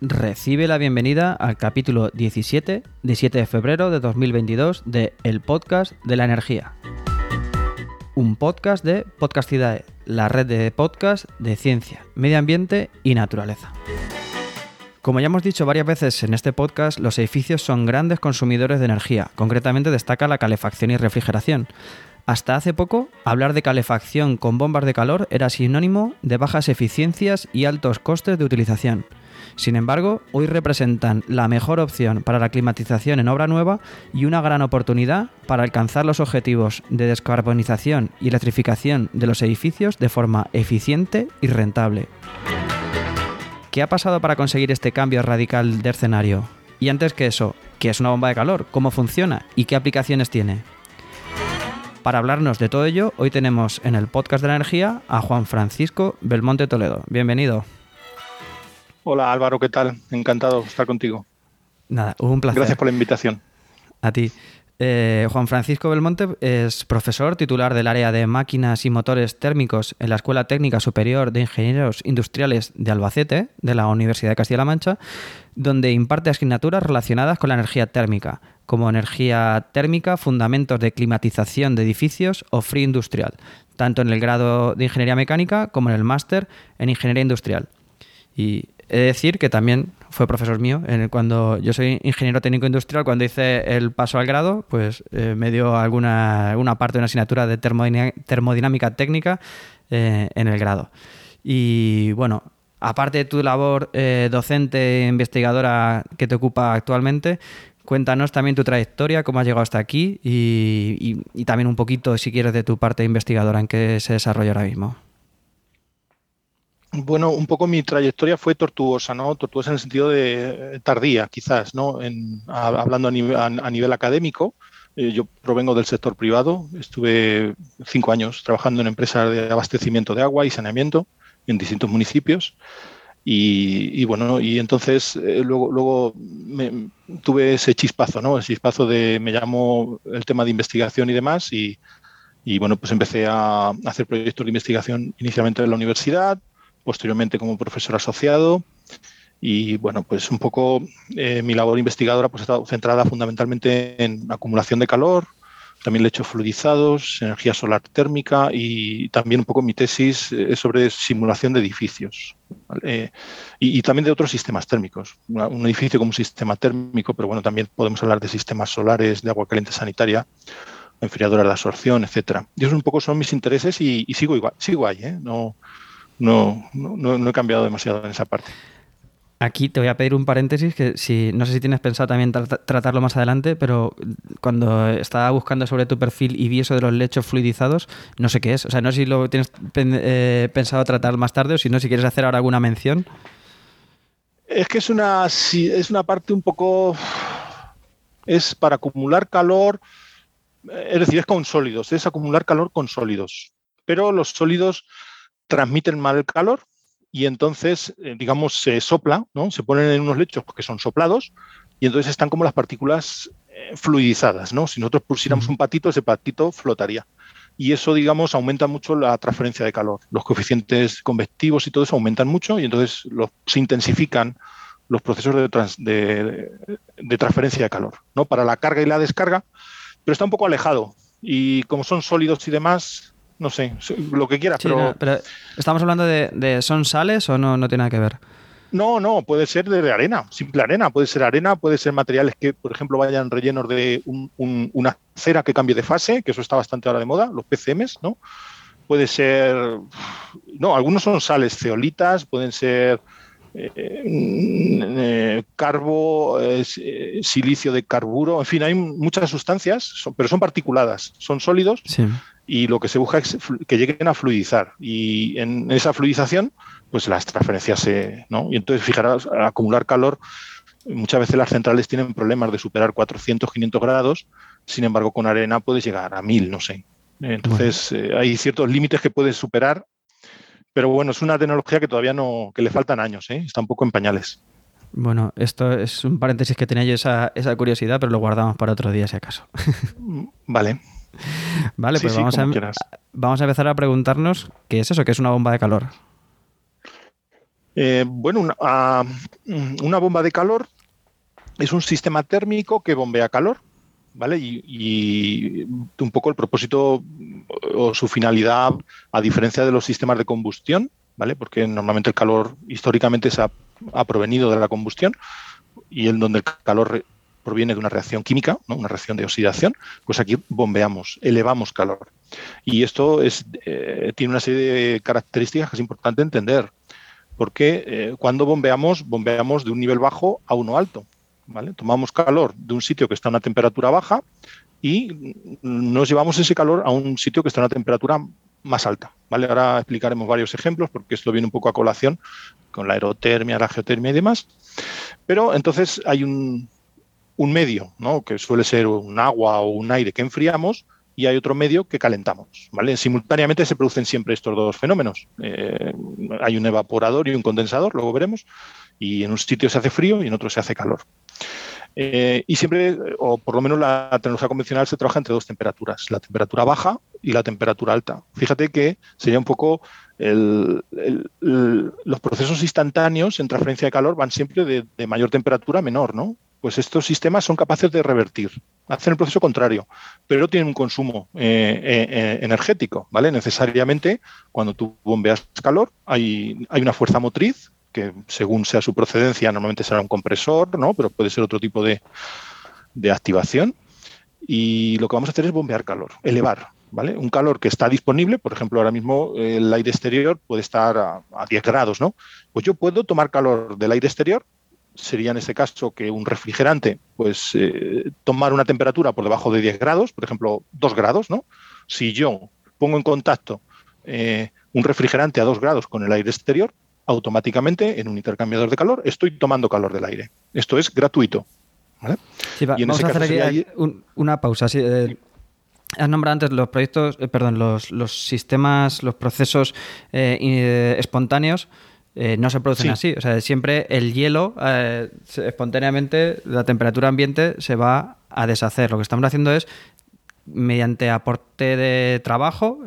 Recibe la bienvenida al capítulo 17 de 7 de febrero de 2022 de El Podcast de la Energía. Un podcast de Podcastidae, la red de podcast de ciencia, medio ambiente y naturaleza. Como ya hemos dicho varias veces en este podcast, los edificios son grandes consumidores de energía. Concretamente destaca la calefacción y refrigeración. Hasta hace poco, hablar de calefacción con bombas de calor era sinónimo de bajas eficiencias y altos costes de utilización. Sin embargo, hoy representan la mejor opción para la climatización en obra nueva y una gran oportunidad para alcanzar los objetivos de descarbonización y electrificación de los edificios de forma eficiente y rentable. ¿Qué ha pasado para conseguir este cambio radical de escenario? Y antes que eso, ¿qué es una bomba de calor? ¿Cómo funciona? ¿Y qué aplicaciones tiene? Para hablarnos de todo ello, hoy tenemos en el podcast de la energía a Juan Francisco Belmonte Toledo. Bienvenido. Hola Álvaro, ¿qué tal? Encantado de estar contigo. Nada, un placer. Gracias por la invitación. A ti. Eh, Juan Francisco Belmonte es profesor titular del área de máquinas y motores térmicos en la Escuela Técnica Superior de Ingenieros Industriales de Albacete, de la Universidad de Castilla-La Mancha, donde imparte asignaturas relacionadas con la energía térmica, como energía térmica, fundamentos de climatización de edificios o free industrial, tanto en el grado de Ingeniería Mecánica como en el máster en Ingeniería Industrial. Y he de decir que también fue profesor mío. cuando yo soy ingeniero técnico industrial, cuando hice el paso al grado, pues eh, me dio alguna, parte de una asignatura de termodinámica técnica eh, en el grado. Y bueno, aparte de tu labor eh, docente e investigadora que te ocupa actualmente, cuéntanos también tu trayectoria, cómo has llegado hasta aquí y, y también un poquito, si quieres, de tu parte investigadora en qué se desarrolla ahora mismo. Bueno, un poco mi trayectoria fue tortuosa, ¿no? Tortuosa en el sentido de eh, tardía, quizás, ¿no? En, hablando a nivel, académico, eh, yo provengo del sector privado, estuve cinco años trabajando en empresas de abastecimiento de agua y saneamiento en distintos municipios. Y, bueno, y entonces eh, luego, luego tuve ese chispazo, ¿no? El chispazo de, me llamó el tema de investigación y demás, y bueno, pues empecé a hacer proyectos de investigación inicialmente en la universidad, posteriormente como profesor asociado. Y bueno, pues un poco eh, mi labor investigadora pues, ha estado centrada fundamentalmente en acumulación de calor, también lechos fluidizados, energía solar térmica y también un poco mi tesis es eh, sobre simulación de edificios eh, y, también de otros sistemas térmicos. Un edificio como un sistema térmico, pero bueno, también podemos hablar de sistemas solares, de agua caliente sanitaria, enfriadoras de absorción, etcétera. Y esos un poco son mis intereses y, sigo igual, sigo ahí, ¿eh? no, no, no, he cambiado demasiado en esa parte. Aquí te voy a pedir un paréntesis que si no sé si tienes pensado también tratarlo más adelante, pero cuando estaba buscando sobre tu perfil y vi eso de los lechos fluidizados, no sé qué es. O sea, no sé si lo tienes eh, pensado tratar más tarde o si no, si quieres hacer ahora alguna mención. Es que es una, es una parte un poco... Es para acumular calor, es decir, es con sólidos, es acumular calor con sólidos. Pero los sólidos transmiten mal el calor y entonces, eh, digamos, se sopla, ¿no? Se ponen en unos lechos que son soplados y entonces están como las partículas eh, fluidizadas, ¿no? Si nosotros pusiéramos un patito, ese patito flotaría. Y eso, digamos, aumenta mucho la transferencia de calor. Los coeficientes convectivos y todo eso aumentan mucho y entonces se intensifican los procesos de, de, transferencia de calor, ¿no? Para la carga y la descarga, pero está un poco alejado. Y como son sólidos y demás, no sé, lo que quieras, pero... ¿Estamos hablando de, son sales o no, no tiene nada que ver? No, no, puede ser de arena, simple arena, puede ser arena, puede ser materiales que, por ejemplo, vayan rellenos de una cera que cambie de fase, que eso está bastante ahora de moda, los PCMs, ¿no? Puede ser, no, algunos son sales ceolitas, pueden ser eh, eh, carbo, eh, silicio de carburo, en fin, hay muchas sustancias, pero son particuladas, son sólidos sí y lo que se busca es que lleguen a fluidizar. Y en esa fluidización, pues las transferencias se. ¿no? Y entonces, fijaros, acumular calor muchas veces las centrales tienen problemas de superar 400, 500 grados, sin embargo con arena puedes llegar a 1000, no sé. Entonces hay ciertos límites que puedes superar, pero bueno, es una tecnología que todavía no, que le faltan años, ¿eh? está un poco en pañales. Bueno, esto es un paréntesis que tenía yo esa, esa curiosidad, pero lo guardamos para otro día si acaso. Vale. Vale, pues vamos, a, em- vamos a empezar a preguntarnos qué es eso, qué es una bomba de calor. Eh, bueno, una, ah, una, bomba de calor es un sistema térmico que bombea calor, ¿vale? Y, un poco el propósito o su finalidad, a diferencia de los sistemas de combustión, ¿vale? Porque normalmente el calor históricamente se ha, provenido de la combustión y en donde el calor proviene de una reacción química, ¿no? una reacción de oxidación, pues aquí bombeamos, elevamos calor. Y esto es, eh, tiene una serie de características que es importante entender, porque eh, cuando bombeamos, bombeamos de un nivel bajo a uno alto. ¿Vale? Tomamos calor de un sitio que está a una temperatura baja y nos llevamos ese calor a un sitio que está a una temperatura más alta. ¿vale? Ahora explicaremos varios ejemplos porque esto viene un poco a colación con la aerotermia, la geotermia y demás. Pero entonces hay un, un medio, ¿no? que suele ser un agua o un aire que enfriamos, y hay otro medio que calentamos. ¿vale? Simultáneamente se producen siempre estos dos fenómenos. Eh, hay un evaporador y un condensador, luego veremos, y en un sitio se hace frío y en otro se hace calor. Eh, y siempre, o por lo menos la tecnología convencional se trabaja entre dos temperaturas, la temperatura baja y la temperatura alta. Fíjate que sería un poco los procesos instantáneos en transferencia de calor van siempre de, mayor temperatura a menor, ¿no? pues estos sistemas son capaces de revertir, hacen el proceso contrario, pero tienen un consumo eh, eh, energético, ¿vale? Necesariamente, cuando tú bombeas calor, hay, hay una fuerza motriz que según sea su procedencia, normalmente será un compresor, ¿no? Pero puede ser otro tipo de, activación. Y lo que vamos a hacer es bombear calor, elevar, ¿vale? Un calor que está disponible, por ejemplo, ahora mismo el aire exterior puede estar a, a 10 grados, ¿no? Pues yo puedo tomar calor del aire exterior sería en este caso que un refrigerante, pues eh, tomar una temperatura por debajo de 10 grados, por ejemplo, 2 grados, ¿no? Si yo pongo en contacto eh, un refrigerante a 2 grados con el aire exterior, automáticamente en un intercambiador de calor estoy tomando calor del aire. Esto es gratuito. vamos a hacer aquí una pausa. Eh, has nombrado antes los proyectos, perdón, los, los, sistemas, los procesos espontáneos. Eh, no se producen así. O sea, siempre el hielo, eh, espontáneamente, la temperatura ambiente se va a deshacer. Lo que estamos haciendo es mediante aporte de trabajo,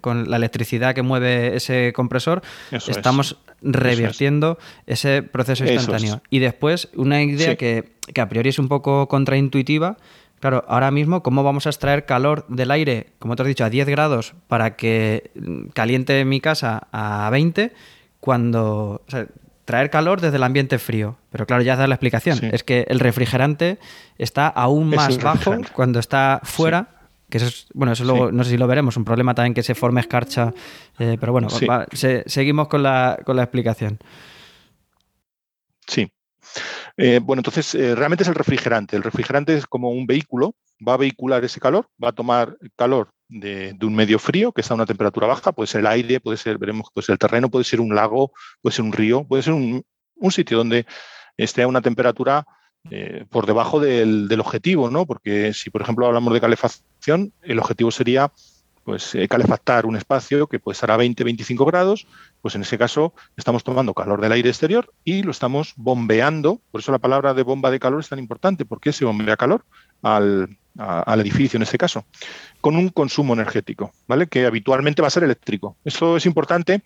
con la electricidad que mueve ese compresor, estamos revirtiendo ese proceso instantáneo. Y después, una idea que, que, a priori es un poco contraintuitiva. Claro, ahora mismo, ¿cómo vamos a extraer calor del aire, como te has dicho, a 10 grados para que caliente mi casa a 20? cuando... traer calor desde el ambiente frío. Pero claro, ya da la explicación. Es que el refrigerante está aún más bajo cuando está fuera. Que eso es, bueno, eso luego, no sé si lo veremos, un problema también que se forme escarcha. Eh, pero bueno, seguimos con la, con la explicación. Sí. Eh, bueno, entonces eh, realmente es el refrigerante. El refrigerante es como un vehículo, va a vehicular ese calor, va a tomar calor de, un medio frío que está a una temperatura baja, puede ser el aire, puede ser, veremos, puede ser el terreno, puede ser un lago, puede ser un río, puede ser un, sitio donde esté a una temperatura eh, por debajo del, objetivo, ¿no? Porque si, por ejemplo, hablamos de calefacción, el objetivo sería pues eh, calefactar un espacio que puede estar a 20, 25 grados, pues en ese caso estamos tomando calor del aire exterior y lo estamos bombeando, por eso la palabra de bomba de calor es tan importante, porque se bombea calor al, al edificio en este caso, con un consumo energético, ¿vale? Que habitualmente va a ser eléctrico. Esto es importante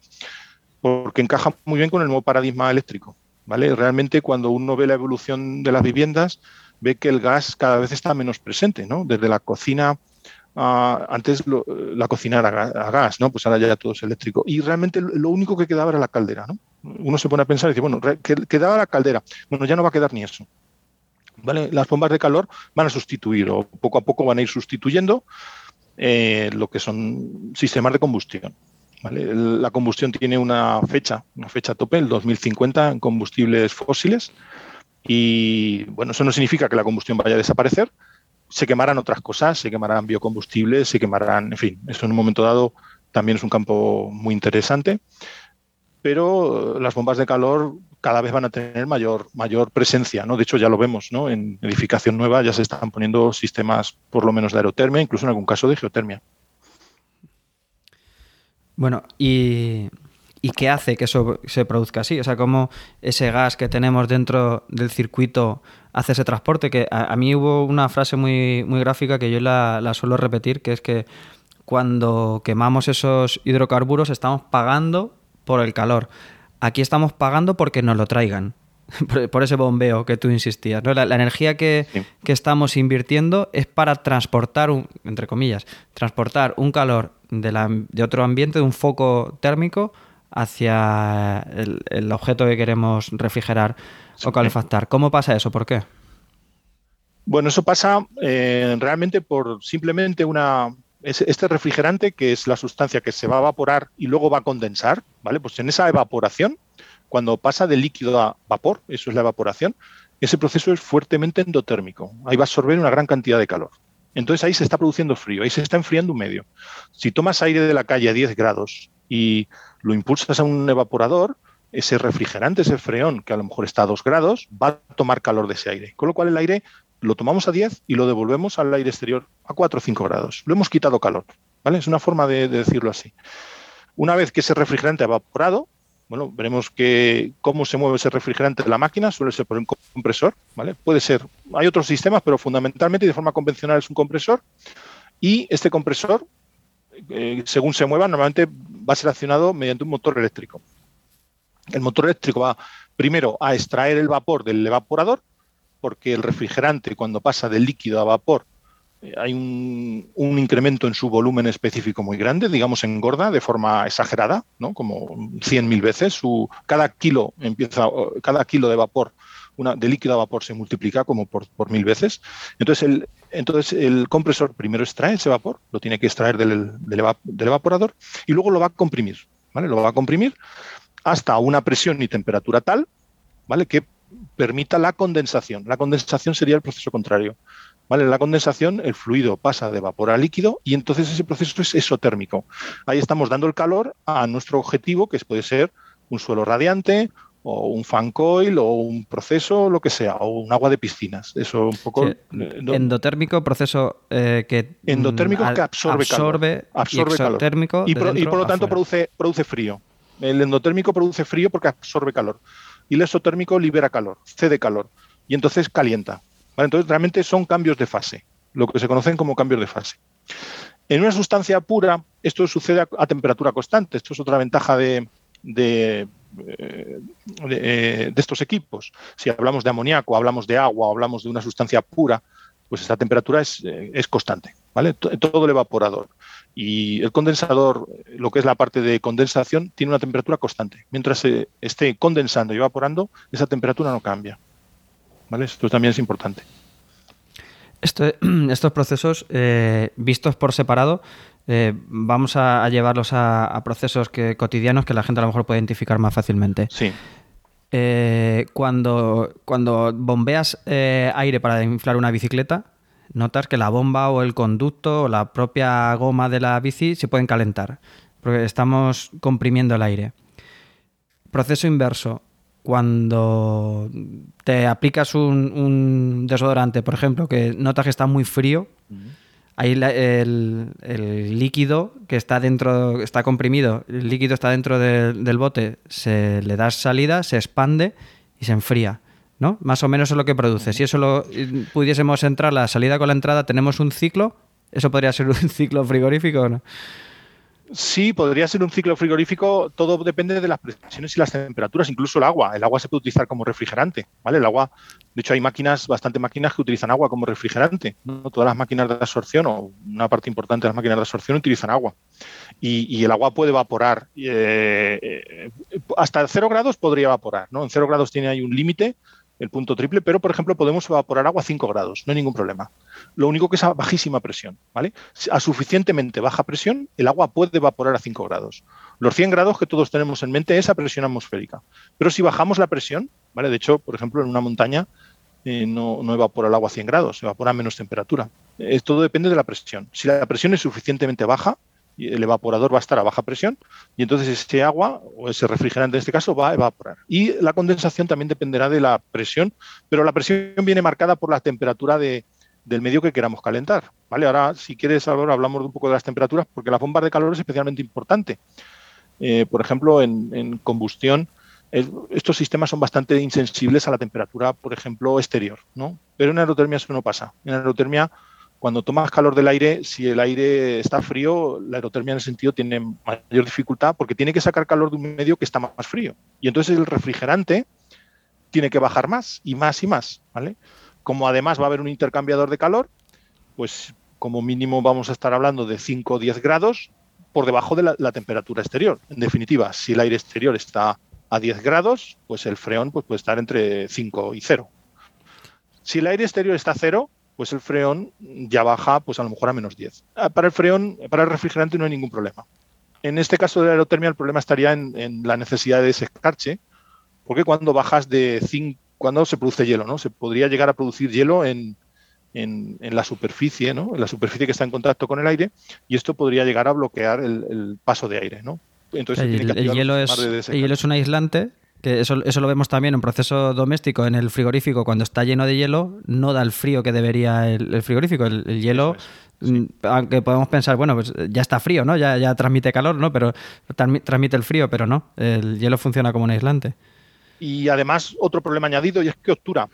porque encaja muy bien con el nuevo paradigma eléctrico, ¿vale? Realmente cuando uno ve la evolución de las viviendas, ve que el gas cada vez está menos presente, ¿no? Desde la cocina antes la cocina era a gas, ¿no? Pues ahora ya todo es eléctrico. Y realmente lo único que quedaba era la caldera, ¿no? Uno se pone a pensar y dice, bueno, quedaba la caldera. Bueno, ya no va a quedar ni eso. Las bombas de calor van a sustituir o poco a poco van a ir sustituyendo eh, lo que son sistemas de combustión. La combustión tiene una fecha, una fecha tope, el 2050 en combustibles fósiles. Y bueno, eso no significa que la combustión vaya a desaparecer. Se quemarán otras cosas, se quemarán biocombustibles, se quemarán, en fin, eso en un momento dado también es un campo muy interesante. Pero las bombas de calor cada vez van a tener mayor, mayor presencia, ¿no? De hecho, ya lo vemos, ¿no? En edificación nueva ya se están poniendo sistemas, por lo menos, de aerotermia, incluso en algún caso de geotermia. Bueno, y, qué hace que eso se produzca así? O sea, cómo ese gas que tenemos dentro del circuito hace ese transporte. Que a, mí hubo una frase muy, muy gráfica que yo la, la suelo repetir, que es que cuando quemamos esos hidrocarburos estamos pagando por el calor. Aquí estamos pagando porque nos lo traigan. Por, ese bombeo que tú insistías. ¿no? La, energía que, estamos invirtiendo es para transportar, un, entre comillas, transportar un calor de, de otro ambiente, de un foco térmico, hacia el, objeto que queremos refrigerar o calefactar. ¿Cómo pasa eso? ¿Por qué? Bueno, eso pasa eh, realmente por simplemente una, este refrigerante, que es la sustancia que se va a evaporar y luego va a condensar, ¿vale? Pues en esa evaporación, cuando pasa de líquido a vapor, eso es la evaporación, ese proceso es fuertemente endotérmico. Ahí va a absorber una gran cantidad de calor. Entonces ahí se está produciendo frío, ahí se está enfriando un medio. Si tomas aire de la calle a 10 grados y lo impulsas a un evaporador, ese refrigerante, ese freón, que a lo mejor está a 2 grados, va a tomar calor de ese aire. Con lo cual el aire lo tomamos a 10 y lo devolvemos al aire exterior a 4 o 5 grados. Lo hemos quitado calor. ¿vale? Es una forma de, decirlo así. Una vez que ese refrigerante ha evaporado, bueno, veremos cómo se mueve ese refrigerante de la máquina, suele ser por un compresor, ¿vale? Puede ser, hay otros sistemas, pero fundamentalmente de forma convencional es un compresor. Y este compresor, eh, según se mueva, normalmente va a ser accionado mediante un motor eléctrico. El motor eléctrico va primero a extraer el vapor del evaporador porque el refrigerante cuando pasa de líquido a vapor eh, hay un, incremento en su volumen específico muy grande, digamos engorda de forma exagerada, ¿no? como 100.000 veces. Su, cada kilo empieza, cada kilo de vapor, una, de líquido a vapor se multiplica como por, mil veces. Entonces el, entonces el compresor primero extrae ese vapor, lo tiene que extraer del, del, evaporador y luego lo va a comprimir, ¿vale? Lo va a comprimir hasta una presión y temperatura tal, ¿vale? Que permita la condensación. La condensación sería el proceso contrario. ¿Vale? La condensación el fluido pasa de vapor a líquido y entonces ese proceso es esotérmico. Ahí estamos dando el calor a nuestro objetivo, que puede ser un suelo radiante o un fan coil o un proceso, lo que sea, o un agua de piscinas. Eso un poco... Eh, endotérmico, proceso eh, que... Endotérmico que absorbe, calor. Absorbe calor. Y, por, lo tanto produce, produce frío. El endotérmico produce frío porque absorbe calor y el exotérmico libera calor, cede calor y entonces calienta. Entonces realmente son cambios de fase, lo que se conocen como cambios de fase. En una sustancia pura, esto sucede a, temperatura constante. Esto es otra ventaja de, eh, eh, de, estos equipos. Si hablamos de amoníaco, hablamos de agua, hablamos de una sustancia pura, pues esta temperatura es, eh, es constante. ¿vale? Todo el evaporador. Y el condensador, lo que es la parte de condensación, tiene una temperatura constante. Mientras se esté condensando y evaporando, esa temperatura no cambia. ¿Vale? Esto también es importante. estos procesos, eh, vistos por separado, eh, vamos a, llevarlos a, procesos que, cotidianos que la gente a lo mejor puede identificar más fácilmente. Sí. Eh, cuando, cuando bombeas aire para inflar una bicicleta, notas que la bomba o el conducto o la propia goma de la bici se pueden calentar, porque estamos comprimiendo el aire. Proceso inverso. Cuando te aplicas un, desodorante, por ejemplo, que notas que está muy frío, ahí el, líquido que está dentro, está comprimido, el líquido está dentro del bote, se le da salida, se expande y se enfría. ¿No? Más o menos es lo que produce. Si eso lo pudiésemos entrar la salida con la entrada, tenemos un ciclo. ¿Eso podría ser un ciclo frigorífico o no? Sí, podría ser un ciclo frigorífico. Todo depende de las presiones y las temperaturas, incluso el agua. El agua se puede utilizar como refrigerante, ¿vale? El agua, de hecho, hay máquinas, bastante máquinas que utilizan agua como refrigerante. ¿no? Todas las máquinas de absorción o una parte importante de las máquinas de absorción utilizan agua. Y, el agua puede evaporar. Eh, eh, hasta cero grados podría evaporar, ¿no? En cero grados tiene ahí un límite el punto triple, pero por ejemplo podemos evaporar agua a 5 grados, no hay ningún problema. Lo único que es a bajísima presión, ¿vale? A suficientemente baja presión, el agua puede evaporar a 5 grados. Los 100 grados que todos tenemos en mente es a presión atmosférica. Pero si bajamos la presión, ¿vale? De hecho, por ejemplo, en una montaña eh, no, evapora el agua a 100 grados, evapora a menos temperatura. todo depende de la presión. Si la presión es suficientemente baja, el evaporador va a estar a baja presión y entonces ese agua o ese refrigerante en este caso va a evaporar. Y la condensación también dependerá de la presión, pero la presión viene marcada por la temperatura de, del medio que queramos calentar. ¿vale? Ahora, si quieres, ahora hablamos un poco de las temperaturas, porque la bomba de calor es especialmente importante. Eh, por ejemplo, en, combustión, estos sistemas son bastante insensibles a la temperatura, por ejemplo, exterior, ¿no? Pero en aerotermia eso no pasa. En aerotermia cuando tomas calor del aire, si el aire está frío, la aerotermia en ese sentido tiene mayor dificultad porque tiene que sacar calor de un medio que está más frío. Y entonces el refrigerante tiene que bajar más y más y más, ¿vale? Como además va a haber un intercambiador de calor, pues como mínimo vamos a estar hablando de 5 o 10 grados por debajo de la, temperatura exterior. En definitiva, si el aire exterior está a 10 grados, pues el freón pues, puede estar entre 5 y 0. Si el aire exterior está a 0, pues el freón ya baja pues a lo mejor a menos 10. Ah, para el freón, para el refrigerante no hay ningún problema. En este caso de la aerotermia el problema estaría en, la necesidad de ese escarche, porque cuando bajas de 5, cuando se produce hielo, ¿no? Se podría llegar a producir hielo en, la superficie, ¿no? En la superficie que está en contacto con el aire, y esto podría llegar a bloquear el, paso de aire, ¿no? Entonces, el, hielo es, el hielo es un aislante que eso, eso lo vemos también en proceso doméstico, en el frigorífico, cuando está lleno de hielo, no da el frío que debería el, frigorífico. El, hielo, mm, aunque podemos pensar, bueno, pues ya está frío, ¿no? Ya, ya transmite calor, ¿no? Pero transmite el frío, pero no. El hielo funciona como un aislante. Y además, otro problema añadido, y es que obtura.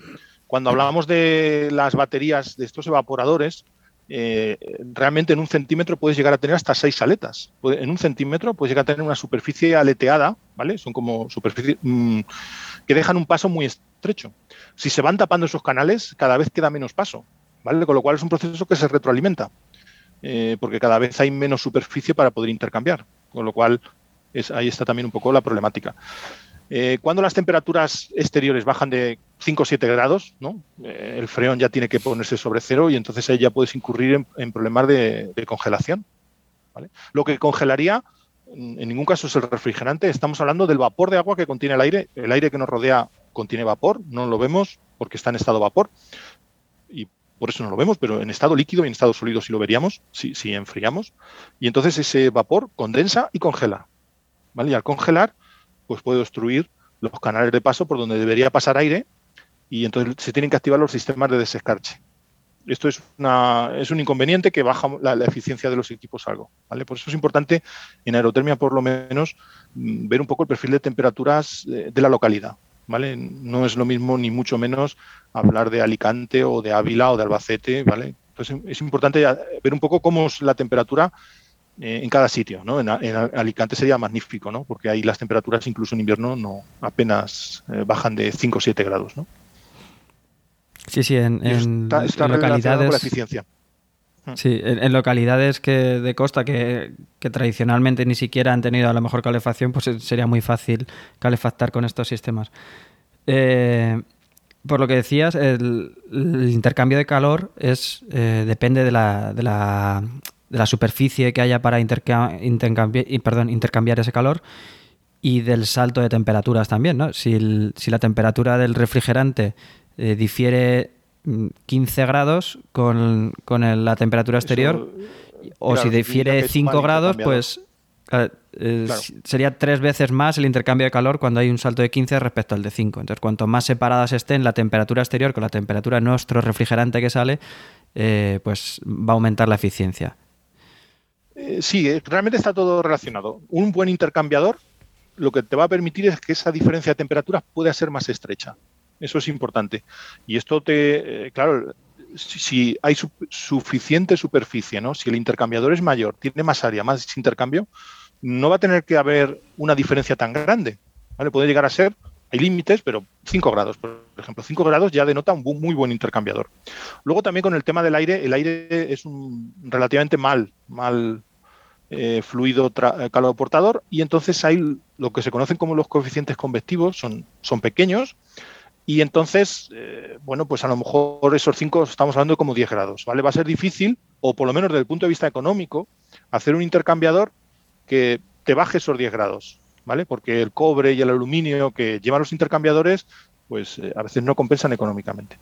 Cuando hablábamos de las baterías de estos evaporadores, eh, realmente en un centímetro puedes llegar a tener hasta seis aletas. En un centímetro puedes llegar a tener una superficie aleteada, ¿vale? Son como superficies mm, que dejan un paso muy estrecho. Si se van tapando esos canales, cada vez queda menos paso, ¿vale? Con lo cual es un proceso que se retroalimenta, eh, porque cada vez hay menos superficie para poder intercambiar. Con lo cual es, ahí está también un poco la problemática. Eh, cuando las temperaturas exteriores bajan de 5 o 7 grados. Eh, el freón ya tiene que ponerse sobre cero y entonces ahí ya puedes incurrir en, problemas de, congelación. Lo que congelaría en ningún caso es el refrigerante, estamos hablando del vapor de agua que contiene el aire. El aire que nos rodea contiene vapor, no lo vemos porque está en estado vapor y por eso no lo vemos, pero en estado líquido y en estado sólido sí lo veríamos, si, si enfriamos. Y entonces ese vapor condensa y congela. ¿vale? Y al congelar, pues puede obstruir los canales de paso por donde debería pasar aire y entonces se tienen que activar los sistemas de desescarche. Esto es, es un inconveniente que baja la, eficiencia de los equipos algo. ¿vale? Por eso es importante en aerotermia, por lo menos, mm, ver un poco el perfil de temperaturas de, la localidad. ¿vale? No es lo mismo, ni mucho menos, hablar de Alicante o de Ávila o de Albacete. ¿vale? Entonces es importante ver un poco cómo es la temperatura eh, en cada sitio. ¿no? En, Alicante sería magnífico, ¿no? porque ahí las temperaturas incluso en invierno no apenas eh, bajan de 5 o 7 grados. ¿no? Sí, sí, en, localidades. la eficiencia. Mm. Sí, en, localidades que de costa que, tradicionalmente ni siquiera han tenido a la mejor calefacción, pues sería muy fácil calefactar con estos sistemas. Eh, por lo que decías, el, intercambio de calor es depende de la, de la, de la superficie que haya para intercambiar, perdón, intercambiar ese calor y del salto de temperaturas también, ¿no? Si, la temperatura del refrigerante eh, difiere 15 mm, grados con, la temperatura exterior, o si difiere 5 grados, pues eh, sería tres veces más el intercambio de calor cuando hay un salto de 15 respecto al de 5. Entonces, cuanto más separadas estén la temperatura exterior con la temperatura de nuestro refrigerante que sale, eh, pues va a aumentar la eficiencia. Eh, sí, eh, realmente está todo relacionado. Un buen intercambiador lo que te va a permitir es que esa diferencia de temperaturas pueda ser más estrecha. Eso es importante. Y esto te, eh, claro, si, hay suficiente superficie, ¿no? Si el intercambiador es mayor, tiene más área, más intercambio, no va a tener que haber una diferencia tan grande. ¿vale? Puede llegar a ser, hay límites, pero 5 grados, por ejemplo. 5 grados ya denota un muy buen intercambiador. Luego también con el tema del aire, el aire es un relativamente mal, mal eh, fluido eh, calor portador y entonces hay lo que se conocen como los coeficientes convectivos, son, son pequeños y entonces, eh, bueno, pues a lo mejor esos 5 estamos hablando como 10 grados, ¿vale? Va a ser difícil, o por lo menos desde el punto de vista económico, hacer un intercambiador que te baje esos 10 grados, ¿vale? Porque el cobre y el aluminio que llevan los intercambiadores, pues a veces no compensan económicamente.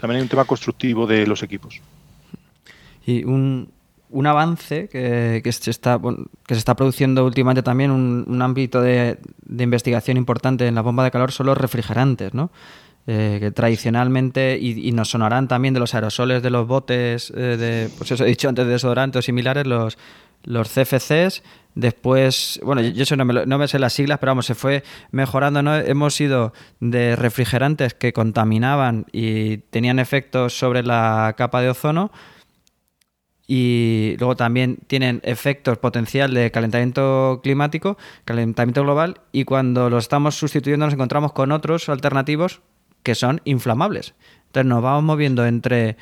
También hay un tema constructivo de los equipos. Y un, un avance que, se está, que se está produciendo últimamente también, un, ámbito de, investigación importante en la bomba de calor son los refrigerantes, ¿no? Eh, que tradicionalmente, y, nos sonarán también de los aerosoles de los botes, eh, de, pues eso he dicho antes, de desodorantes similares, los, los CFCs, después, bueno, yo eso no me, no me, sé las siglas, pero vamos, se fue mejorando, ¿no? Hemos ido de refrigerantes que contaminaban y tenían efectos sobre la capa de ozono, y luego también tienen efectos potencial de calentamiento climático, calentamiento global, y cuando los estamos sustituyendo nos encontramos con otros alternativos que son inflamables. Entonces nos vamos moviendo entre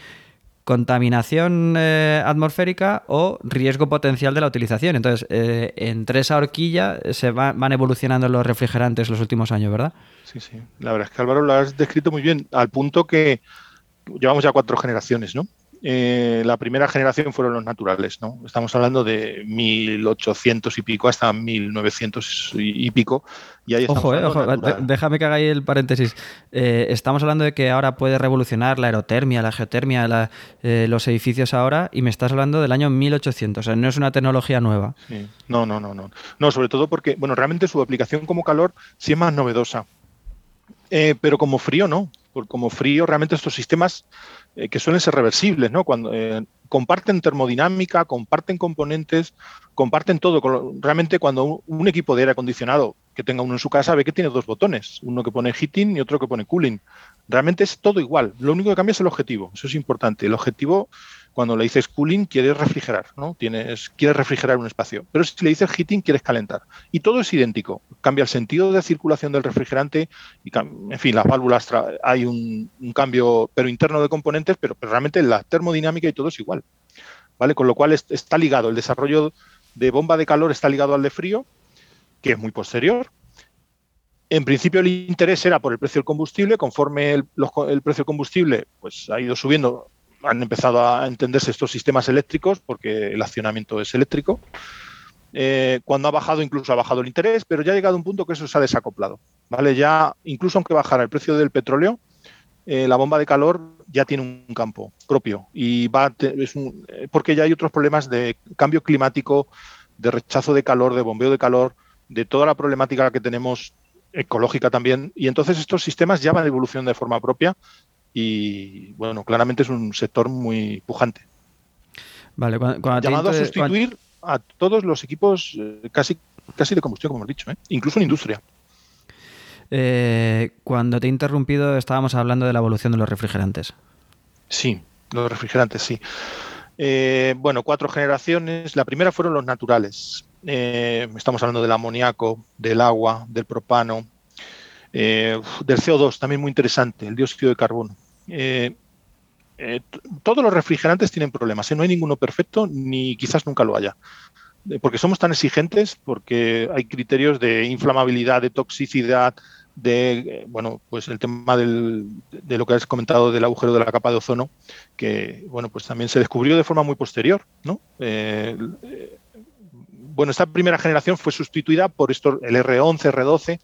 contaminación eh, atmosférica o riesgo potencial de la utilización. Entonces, eh, entre esa horquilla se van evolucionando los refrigerantes los últimos años, ¿verdad? Sí, sí. La verdad es que Álvaro lo has descrito muy bien, al punto que llevamos ya cuatro generaciones, ¿no? Eh, la primera generación fueron los naturales, ¿no? Estamos hablando de 1800 y pico hasta 1900 y, pico. Y ahí ojo, eh, ojo déjame que haga ahí el paréntesis. Eh, estamos hablando de que ahora puede revolucionar la aerotermia, la geotermia, los edificios ahora, y me estás hablando del año 1800. O sea, no es una tecnología nueva. No, no, no, no. No, sobre todo porque, bueno, realmente su aplicación como calor sí es más novedosa. Pero como frío, no. Como frío, realmente estos sistemas eh, que suelen ser reversibles, ¿no? Cuando eh, comparten termodinámica, comparten componentes, comparten todo. Realmente cuando un, equipo de aire acondicionado que tenga uno en su casa ve que tiene dos botones, uno que pone heating y otro que pone cooling. Realmente es todo igual. Lo único que cambia es el objetivo. Eso es importante. El objetivo cuando le dices cooling, quieres refrigerar, ¿no? Tienes, quieres refrigerar un espacio. Pero si le dices heating, quieres calentar. Y todo es idéntico. Cambia el sentido de circulación del refrigerante y, en fin, las válvulas, hay un, cambio, pero interno de componentes, pero, realmente la termodinámica y todo es igual. ¿Vale? Con lo cual está ligado, el desarrollo de bomba de calor está ligado al de frío, que es muy posterior, en principio el interés era por el precio del combustible, conforme el, el, precio del combustible pues, ha ido subiendo, han empezado a entenderse estos sistemas eléctricos porque el accionamiento es eléctrico. Eh, cuando ha bajado, incluso ha bajado el interés, pero ya ha llegado un punto que eso se ha desacoplado. ¿vale? Ya, incluso aunque bajara el precio del petróleo, eh, la bomba de calor ya tiene un campo propio y va es eh, porque ya hay otros problemas de cambio climático, de rechazo de calor, de bombeo de calor, de toda la problemática que tenemos ecológica también. Y entonces estos sistemas ya van evolucionando de forma propia y bueno, claramente es un sector muy pujante. Vale, llamado a sustituir a todos los equipos eh, casi, casi de combustión, como hemos dicho, ¿eh? incluso en industria. Eh, cuando te he interrumpido estábamos hablando de la evolución de los refrigerantes. Sí, los refrigerantes, sí. bueno, cuatro generaciones. La primera fueron los naturales. estamos hablando del amoníaco, del agua, del propano, del CO2, también muy interesante, el dióxido de carbono. Eh, eh, todos los refrigerantes tienen problemas, ¿eh? no hay ninguno perfecto ni quizás nunca lo haya. Porque somos tan exigentes, porque hay criterios de inflamabilidad, de toxicidad, de bueno, pues el tema de lo que has comentado del agujero de la capa de ozono, que bueno, pues también se descubrió de forma muy posterior, ¿no? bueno, esta primera generación fue sustituida por esto, el R11, R12,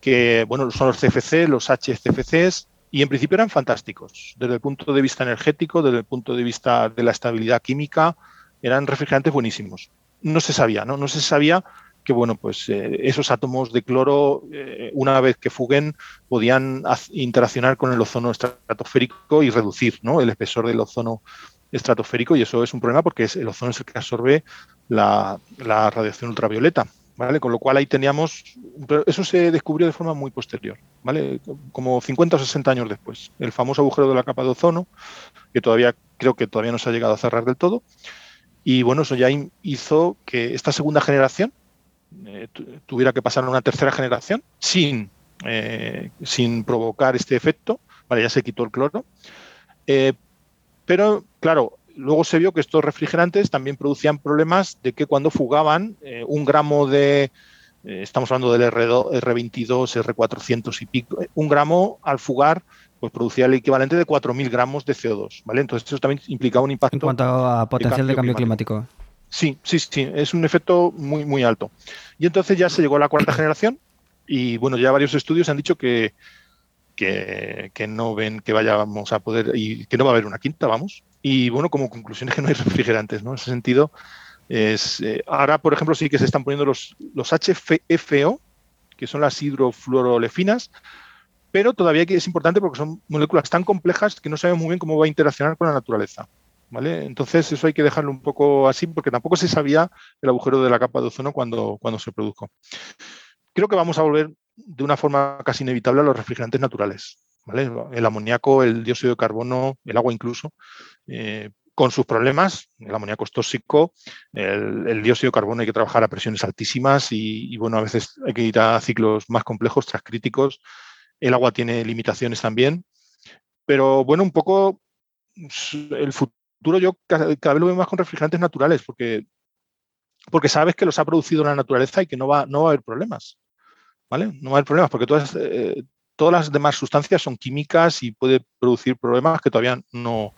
que bueno, son los CFC, los HCFCs, y en principio eran fantásticos, desde el punto de vista energético, desde el punto de vista de la estabilidad química, eran refrigerantes buenísimos. No se sabía, ¿no? No se sabía que, bueno, pues eh, esos átomos de cloro, eh, una vez que fuguen, podían interaccionar con el ozono estratosférico y reducir, ¿no? El espesor del ozono estratosférico y eso es un problema porque es, el ozono es el que absorbe la radiación ultravioleta. Con lo cual ahí teníamos, eso se descubrió de forma muy posterior, ¿vale? Como 50 o 60 años después. El famoso agujero de la capa de ozono, que todavía creo que todavía no se ha llegado a cerrar del todo. Y bueno, eso ya hizo que esta segunda generación eh, tuviera que pasar a una tercera generación sin, eh, sin provocar este efecto. Vale, ya se quitó el cloro. Eh, pero, claro, luego se vio que estos refrigerantes también producían problemas de que cuando fugaban eh, un gramo de, eh, estamos hablando del R, R22, R400 y pico, eh, un gramo al fugar pues producía el equivalente de 4.000 gramos de CO2, ¿vale? Entonces eso también implicaba un impacto. En cuanto a potencial de cambio, climático. Sí, sí, sí, es un efecto muy, muy alto. Y entonces ya se llegó a la cuarta generación y bueno, ya varios estudios han dicho que que, no ven que vayamos a poder y que no va a haber una quinta, vamos. Y bueno, como conclusión es que no hay refrigerantes, ¿no? En ese sentido, es, eh, ahora, por ejemplo, sí que se están poniendo los, los HFO, que son las hidrofluorolefinas, pero todavía es importante porque son moléculas tan complejas que no sabemos muy bien cómo va a interaccionar con la naturaleza. ¿Vale? Entonces eso hay que dejarlo un poco así porque tampoco se sabía el agujero de la capa de ozono cuando, cuando se produjo. Creo que vamos a volver de una forma casi inevitable a los refrigerantes naturales. El amoníaco, el dióxido de carbono, el agua incluso, eh, con sus problemas, el amoníaco es tóxico, el, dióxido de carbono hay que trabajar a presiones altísimas y, bueno, a veces hay que ir a ciclos más complejos, transcríticos. El agua tiene limitaciones también, pero bueno, un poco el futuro yo cada, vez lo veo más con refrigerantes naturales porque, porque sabes que los ha producido la naturaleza y que no va, no va a haber problemas. ¿Vale? No va a haber problemas porque todas, eh, todas las demás sustancias son químicas y puede producir problemas que todavía no,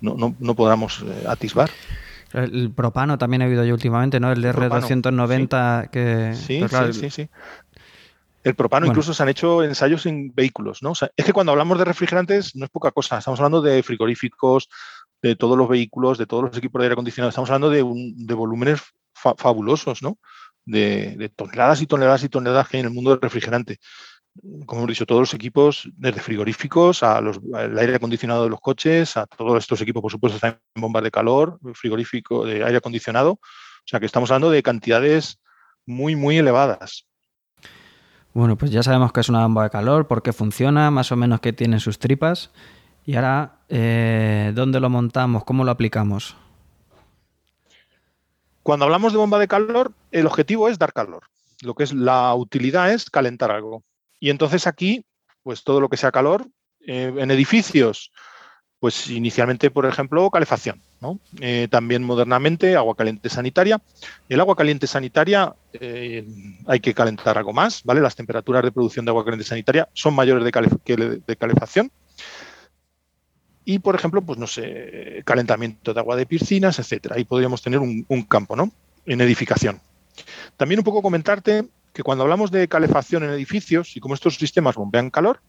no, no, podamos eh, atisbar. El propano también ha habido yo últimamente, ¿no? El R290 que... Sí, sí, sí, El propano incluso se han hecho ensayos en vehículos, ¿no? es que cuando hablamos de refrigerantes no es poca cosa, estamos hablando de frigoríficos, de todos los vehículos, de todos los equipos de aire acondicionado, estamos hablando de, de volúmenes fabulosos, ¿no? De, toneladas y toneladas y toneladas que hay en el mundo del refrigerante. Como hemos dicho, todos los equipos, desde frigoríficos a los, al aire acondicionado de los coches, a todos estos equipos, por supuesto, están en bombas de calor, frigorífico, de aire acondicionado. O sea que estamos hablando de cantidades muy, muy elevadas. Bueno, pues ya sabemos que es una bomba de calor, por qué funciona, más o menos qué tienen sus tripas. Y ahora, eh, ¿dónde lo montamos? ¿Cómo lo aplicamos? Cuando hablamos de bomba de calor, el objetivo es dar calor. Lo que es la utilidad es calentar algo. Y entonces aquí, pues todo lo que sea calor, eh, en edificios, pues inicialmente, por ejemplo, calefacción. Eh, también modernamente, agua caliente sanitaria. El agua caliente sanitaria eh, hay que calentar algo más, ¿vale? Las temperaturas de producción de agua caliente sanitaria son mayores de que de calefacción. Y, por ejemplo, pues no sé, calentamiento de agua de piscinas, etcétera. Ahí podríamos tener un, campo, ¿no? En edificación. También un poco comentarte que cuando hablamos de calefacción en edificios y como estos sistemas bombean calor,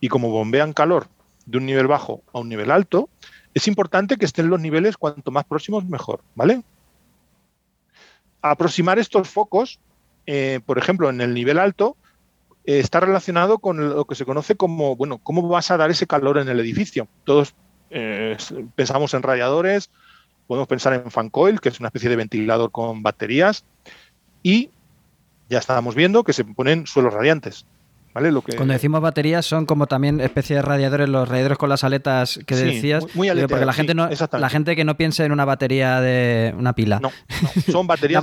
y como bombean calor de un nivel bajo a un nivel alto, es importante que estén los niveles cuanto más próximos mejor, ¿vale? Aproximar estos focos, eh, por ejemplo, en el nivel alto, eh, está relacionado con lo que se conoce como, bueno, cómo vas a dar ese calor en el edificio. Todos eh, pensamos en radiadores, podemos pensar en fan coil, que es una especie de ventilador con baterías, y ya estábamos viendo que se ponen suelos radiantes. ¿Vale? Lo que... Cuando decimos baterías son como también especie de radiadores, los radiadores con las aletas que decías. Muy, porque la gente no, la gente que no piense en una batería de una pila. No, son baterías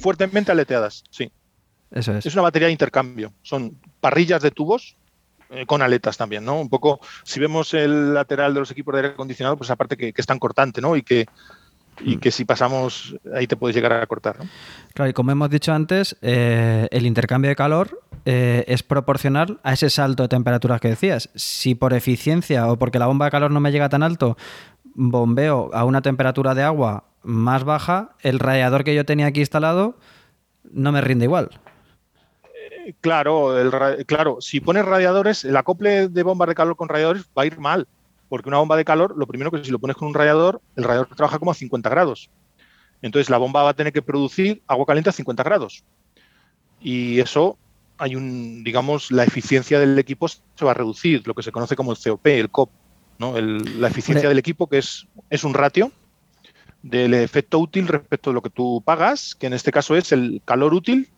fuertemente aleteadas, sí. Es. una batería de intercambio. Son parrillas de tubos eh, con aletas también, ¿no? Un poco, si vemos el lateral de los equipos de aire acondicionado, pues aparte que, que es tan cortante, ¿no? Y que, y mm. que si pasamos ahí te puedes llegar a cortar. ¿no? Claro, y como hemos dicho antes, eh, el intercambio de calor eh, es proporcional a ese salto de temperaturas que decías. Si por eficiencia o porque la bomba de calor no me llega tan alto, bombeo a una temperatura de agua más baja, el radiador que yo tenía aquí instalado no me rinde igual. Claro, claro, si pones radiadores, el acople de bombas de calor con radiadores va a ir mal, porque una bomba de calor, lo primero que si lo pones con un radiador, el radiador trabaja como a 50 grados. Entonces la bomba va a tener que producir agua caliente a 50 grados. Y eso hay un, digamos, la eficiencia del equipo se va a reducir, lo que se conoce como el COP, el COP, ¿no? la eficiencia del equipo, que es, es un ratio del efecto útil respecto a lo que tú pagas, que en este caso es el calor útil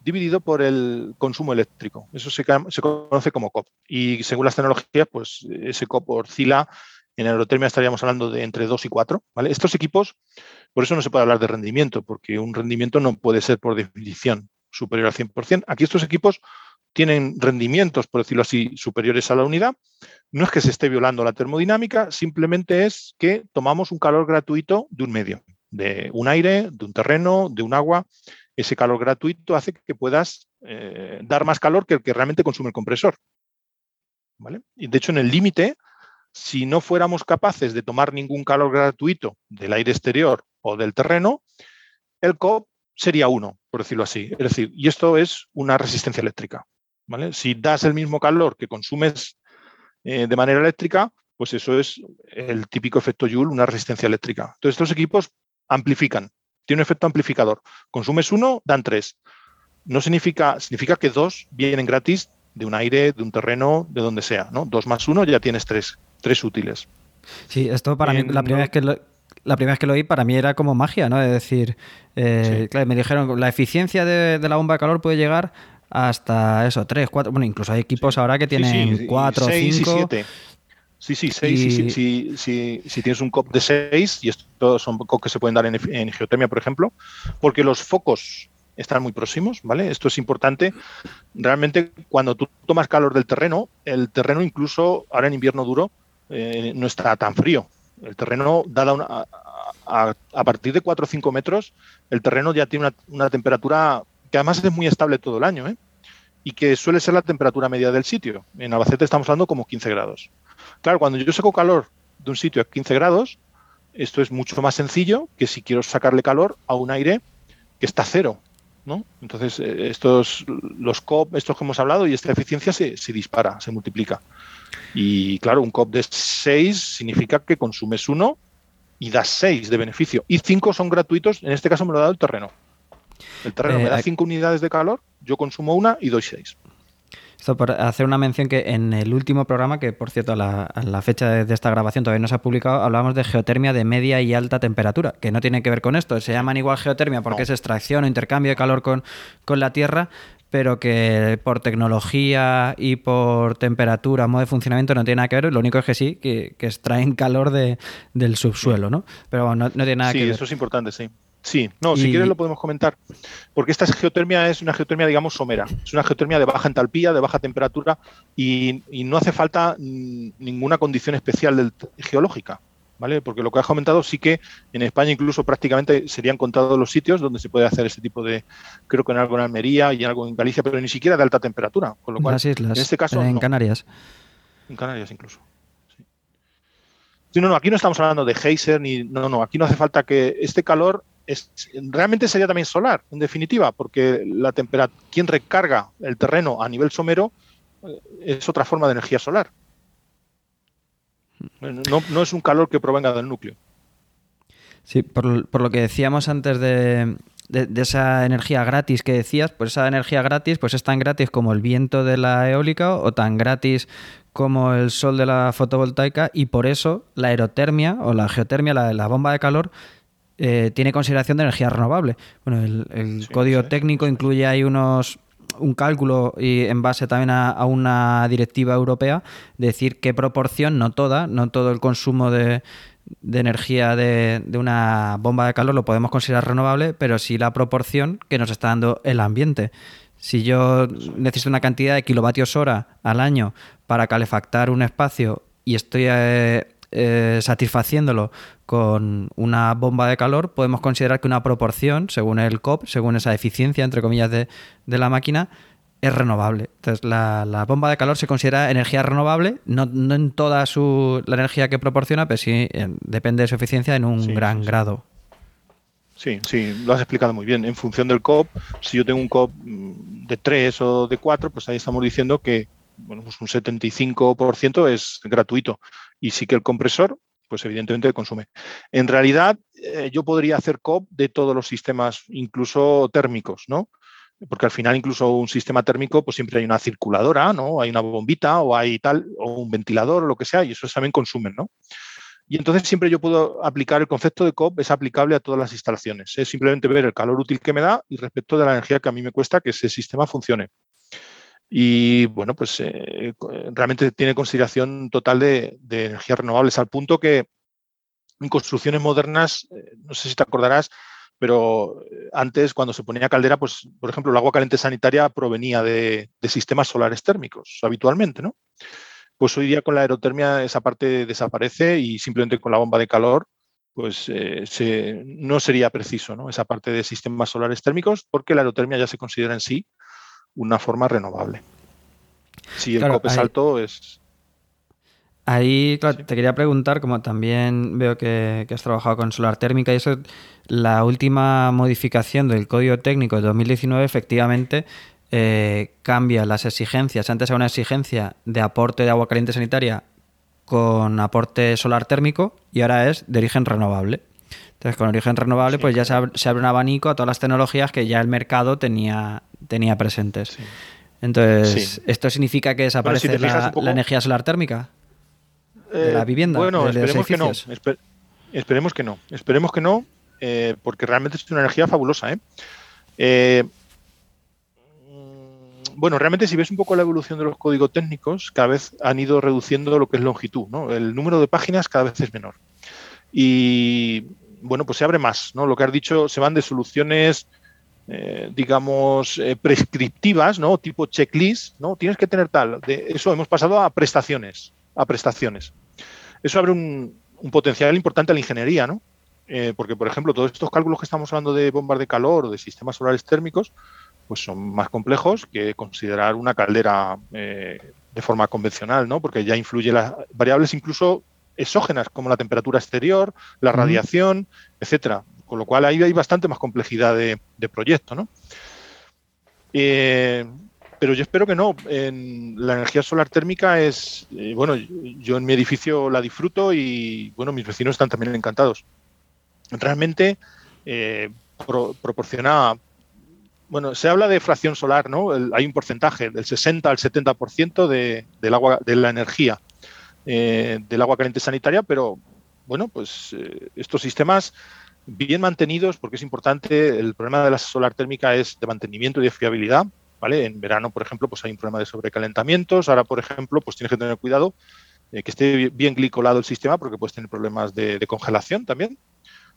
dividido por el consumo eléctrico. Eso se, conoce como COP. Y según las tecnologías, pues ese COP oscila, en aerotermia estaríamos hablando de entre 2 y 4. ¿vale? Estos equipos, por eso no se puede hablar de rendimiento, porque un rendimiento no puede ser por definición superior al 100%. Aquí estos equipos tienen rendimientos, por decirlo así, superiores a la unidad. No es que se esté violando la termodinámica, simplemente es que tomamos un calor gratuito de un medio, de un aire, de un terreno, de un agua ese calor gratuito hace que puedas eh, dar más calor que el que realmente consume el compresor. ¿Vale? Y de hecho, en el límite, si no fuéramos capaces de tomar ningún calor gratuito del aire exterior o del terreno, el COP sería uno, por decirlo así. Es decir, y esto es una resistencia eléctrica. ¿vale? Si das el mismo calor que consumes eh, de manera eléctrica, pues eso es el típico efecto Joule, una resistencia eléctrica. Entonces, estos equipos amplifican, tiene un efecto amplificador. Consumes uno, dan tres. No significa, significa que dos vienen gratis de un aire, de un terreno, de donde sea, ¿no? Dos más uno ya tienes tres, tres útiles. Sí, esto para mí, la primera vez que lo, la primera vez que lo oí para mí era como magia, ¿no? Es decir, eh, claro, me dijeron la eficiencia de, la bomba de calor puede llegar hasta eso, tres, cuatro, bueno, incluso hay equipos ahora que tienen cuatro, cinco. Sí, sí, seis. Si, tienes un COP de seis, y estos son COP que se pueden dar en, en, geotermia, por ejemplo, porque los focos están muy próximos, ¿vale? Esto es importante. Realmente, cuando tú tomas calor del terreno, el terreno incluso ahora en invierno duro eh, no está tan frío. El terreno, dada una, a, partir de 4 o 5 metros, el terreno ya tiene una, temperatura que además es muy estable todo el año, ¿eh? y que suele ser la temperatura media del sitio. En Albacete estamos hablando como 15 grados. Claro, cuando yo saco calor de un sitio a 15 grados, esto es mucho más sencillo que si quiero sacarle calor a un aire que está cero. ¿no? Entonces, eh, estos, los COP, estos que hemos hablado, y esta eficiencia se, se dispara, se multiplica. Y claro, un COP de 6 significa que consumes uno y das 6 de beneficio. Y 5 son gratuitos, en este caso me lo ha dado el terreno. El terreno me da 5 eh, unidades de calor, yo consumo una y doy 6. Esto por hacer una mención que en el último programa, que por cierto a la, fecha de, esta grabación todavía no se ha publicado, hablábamos de geotermia de media y alta temperatura, que no tiene que ver con esto. Se llaman igual geotermia porque es extracción o intercambio de calor con, con la Tierra, pero que por tecnología y por temperatura, modo de funcionamiento no tiene nada que ver. Lo único es que sí, que, extraen calor de, del subsuelo, ¿no? Pero no, no tiene nada que ver. Sí, eso es importante, sí. Sí, no, si quieres lo podemos comentar, porque esta geotermia es una geotermia, digamos, somera, es una geotermia de baja entalpía, de baja temperatura y, no hace falta ninguna condición especial geológica. ¿vale? Porque lo que has comentado sí que en España incluso prácticamente serían contados los sitios donde se puede hacer este tipo de, creo que en algo en Almería y en algo en Galicia, pero ni siquiera de alta temperatura. Con lo cual, en este caso, en Canarias. En Canarias incluso. Sí. no, no, aquí no estamos hablando de geyser ni no, no, aquí no hace falta que este calor es, realmente sería también solar, en definitiva, porque la temperatura, quien recarga el terreno a nivel somero eh, es otra forma de energía solar. No, es un calor que provenga del núcleo. Sí, por, lo que decíamos antes de, esa energía gratis que decías, pues esa energía gratis pues es tan gratis como el viento de la eólica o tan gratis como el sol de la fotovoltaica y por eso la aerotermia o la geotermia, la, bomba de calor, eh, tiene consideración de energía renovable. Bueno, el, código técnico incluye ahí unos un cálculo y en base también a, una directiva europea, decir qué proporción, no toda, no todo el consumo de, energía de, una bomba de calor lo podemos considerar renovable, pero sí la proporción que nos está dando el ambiente. Si yo necesito una cantidad de kilovatios hora al año para calefactar un espacio y estoy eh, eh, satisfaciéndolo con una bomba de calor, podemos considerar que una proporción, según el COP, según esa eficiencia, entre comillas, de, la máquina, es renovable. Entonces, la, bomba de calor se considera energía renovable, no, en toda su, la energía que proporciona, pero sí depende de su eficiencia en un gran grado. Sí, sí, lo has explicado muy bien. En función del COP, si yo tengo un COP mm, de 3 o de 4, pues ahí estamos diciendo que bueno, pues un 75% es gratuito y sí que el compresor, pues evidentemente consume. En realidad, eh, yo podría hacer COP de todos los sistemas, incluso térmicos, ¿no? Porque al final, incluso un sistema térmico, pues siempre hay una circuladora, ¿no? Hay una bombita o hay tal, o un ventilador o lo que sea, y eso también consumen, ¿no? Y entonces siempre yo puedo aplicar el concepto de COP, es aplicable a todas las instalaciones. Es simplemente ver el calor útil que me da y respecto de la energía que a mí me cuesta que ese sistema funcione. Y bueno, pues eh, realmente tiene consideración total de, energías renovables, al punto que en construcciones modernas, eh, no sé si te acordarás, pero eh, antes cuando se ponía caldera, pues por ejemplo el agua caliente sanitaria provenía de, sistemas solares térmicos habitualmente, ¿no? Pues hoy día con la aerotermia esa parte desaparece y simplemente con la bomba de calor pues no sería preciso ¿no? esa parte de sistemas solares térmicos porque la aerotermia ya se considera en sí una forma renovable. Si el COP es alto, es. Ahí, claro, te quería preguntar, como también veo que, has trabajado con solar térmica y eso, la última modificación del código técnico de 2019 efectivamente eh, cambia las exigencias. Antes era una exigencia de aporte de agua caliente sanitaria con aporte solar térmico y ahora es de origen renovable. Entonces, con origen renovable, pues ya se abre, un abanico a todas las tecnologías que ya el mercado tenía, tenía presentes. Entonces, ¿esto significa que desaparece la, energía solar térmica? de la eh, vivienda. Bueno, esperemos que no. esperemos que no. Esperemos que no, eh, porque realmente es una energía fabulosa. ¿eh? bueno, realmente si ves un poco la evolución de los códigos técnicos, cada vez han ido reduciendo lo que es longitud. ¿no? El número de páginas cada vez es menor. Y bueno, pues se abre más, ¿no? Lo que has dicho, se van de soluciones, eh, digamos, eh, prescriptivas, ¿no? Tipo checklist, ¿no? Tienes que tener tal. De eso hemos pasado a prestaciones, a prestaciones. Eso abre un, potencial importante a la ingeniería, ¿no? Eh, porque, por ejemplo, todos estos cálculos que estamos hablando de bombas de calor o de sistemas solares térmicos, pues son más complejos que considerar una caldera de forma convencional, ¿no? Porque ya influye las variables incluso exógenas como la temperatura exterior, la radiación, etcétera. Con lo cual ahí hay bastante más complejidad de, proyecto, ¿no? Eh, pero yo espero que no. La energía solar térmica es, eh, bueno, yo en mi edificio la disfruto y, bueno, mis vecinos están también encantados. Realmente eh, proporciona, bueno, se habla de fracción solar, ¿no? hay un porcentaje del 60 al 70% de, del agua, de la energía del agua caliente sanitaria, pero bueno, pues estos sistemas bien mantenidos, porque es importante, el problema de la solar térmica es de mantenimiento y de fiabilidad, ¿vale? En verano, por ejemplo, pues hay un problema de sobrecalentamientos, ahora, por ejemplo, pues tienes que tener cuidado eh, que esté bien glicolado el sistema, porque puedes tener problemas de, congelación también.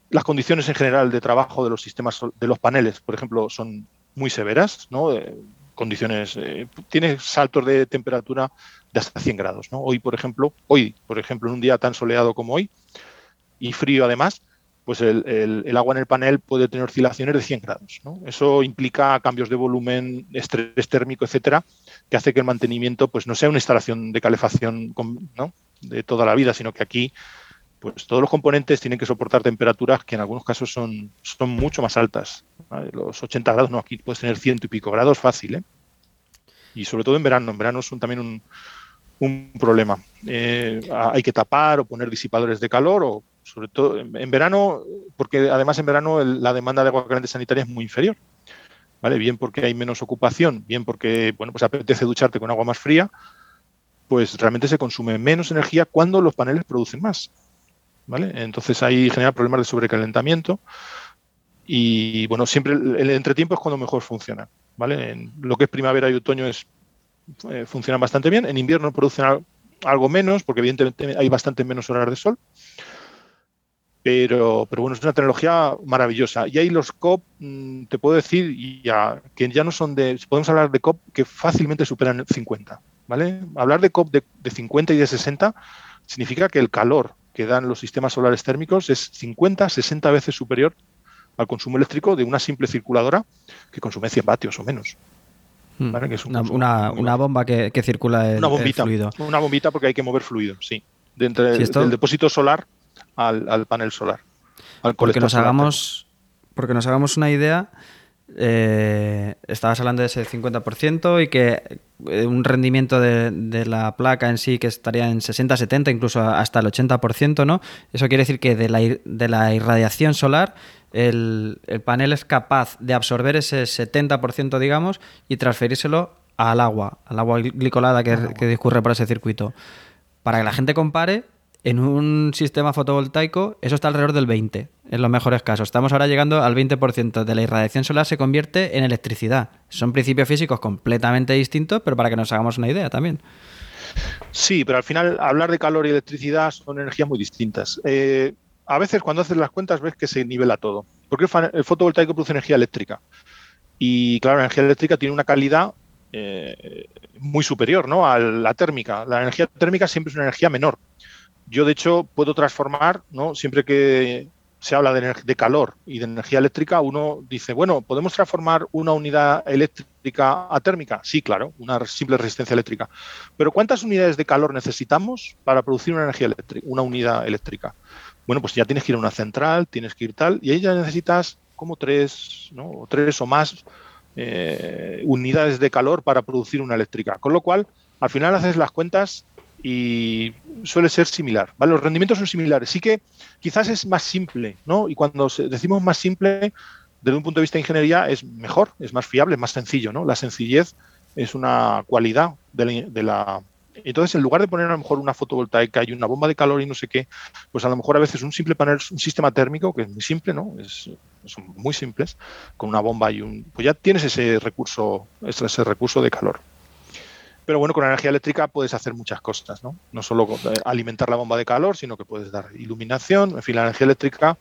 Las condiciones en general de trabajo de los sistemas, de los paneles, por ejemplo, son muy severas, ¿no? condiciones, tiene saltos de temperatura de hasta 100 grados. ¿no? Hoy, por ejemplo, hoy, por ejemplo, en un día tan soleado como hoy y frío además, pues el, agua en el panel puede tener oscilaciones de 100 grados. ¿no? Eso implica cambios de volumen, estrés térmico, etcétera, que hace que el mantenimiento pues, no sea una instalación de calefacción ¿no? de toda la vida, sino que aquí pues, todos los componentes tienen que soportar temperaturas que en algunos casos son, son mucho más altas. Los 80 grados, no, aquí puedes tener ciento y pico grados fácil. ¿eh? Y sobre todo en verano. En verano es también un, un problema. Eh, hay que tapar o poner disipadores de calor o sobre todo en, verano, porque además en verano la demanda de agua caliente sanitaria es muy inferior. ¿Vale? Bien porque hay menos ocupación, bien porque bueno, pues apetece ducharte con agua más fría, pues realmente se consume menos energía cuando los paneles producen más. ¿Vale? Entonces ahí genera problemas de sobrecalentamiento y bueno, siempre el, entretiempo es cuando mejor funciona. ¿vale? En lo que es primavera y otoño es eh, funcionan bastante bien. En invierno producen algo menos, porque evidentemente hay bastante menos horas de sol. Pero, pero bueno, es una tecnología maravillosa. Y ahí los COP, mm, te puedo decir, ya, que ya no son de. Podemos hablar de COP que fácilmente superan 50. ¿vale? Hablar de COP de, de 50 y de 60 significa que el calor que dan los sistemas solares térmicos es 50, 60 veces superior al consumo eléctrico de una simple circuladora que consume 100 vatios o menos. Hmm. una, bomba que, circula el, una fluido. Una bombita porque hay que mover fluido, sí. De entre del depósito solar al, panel solar. porque, nos hagamos, porque nos hagamos una idea, eh, estabas hablando de ese 50% y que eh, un rendimiento de, la placa en sí que estaría en 60, 70, incluso hasta el 80%, ¿no? Eso quiere decir que de la, de la irradiación solar el, panel es capaz de absorber ese 70%, digamos, y transferírselo al agua, al agua glicolada que, que discurre por ese circuito. Para que la gente compare, en un sistema fotovoltaico eso está alrededor del 20, en los mejores casos. Estamos ahora llegando al 20% de la irradiación solar se convierte en electricidad. Son principios físicos completamente distintos, pero para que nos hagamos una idea también. Sí, pero al final hablar de calor y electricidad son energías muy distintas. Eh, a veces cuando haces las cuentas ves que se nivela todo. Porque el, fotovoltaico produce energía eléctrica. Y claro, la energía eléctrica tiene una calidad eh, muy superior ¿no? a la térmica. La energía térmica siempre es una energía menor. Yo, de hecho, puedo transformar, ¿no? siempre que se habla de, de, calor y de energía eléctrica, uno dice, bueno, ¿podemos transformar una unidad eléctrica a térmica? Sí, claro, una simple resistencia eléctrica. Pero ¿cuántas unidades de calor necesitamos para producir una energía eléctrica, una unidad eléctrica? bueno, pues ya tienes que ir a una central, tienes que ir tal, y ahí ya necesitas como tres, ¿no? O tres o más unidades de calor para producir una eléctrica. Con lo cual, al final haces las cuentas y suele ser similar. Los rendimientos son similares. Sí que quizás es más simple, ¿no? Y cuando decimos más simple, desde un punto de vista de ingeniería, es mejor, es más fiable, es más sencillo, ¿no? La sencillez es una cualidad de la, entonces, en lugar de poner a lo mejor una fotovoltaica y una bomba de calor y no sé qué, pues a lo mejor a veces un simple panel, un sistema térmico, que es muy simple, ¿no? Son muy simples, con una bomba y un. Pues ya tienes ese recurso, ese recurso de calor. Pero bueno, con la energía eléctrica puedes hacer muchas cosas, ¿no? No solo eh, alimentar la bomba de calor, sino que puedes dar iluminación, en fin, la energía eléctrica,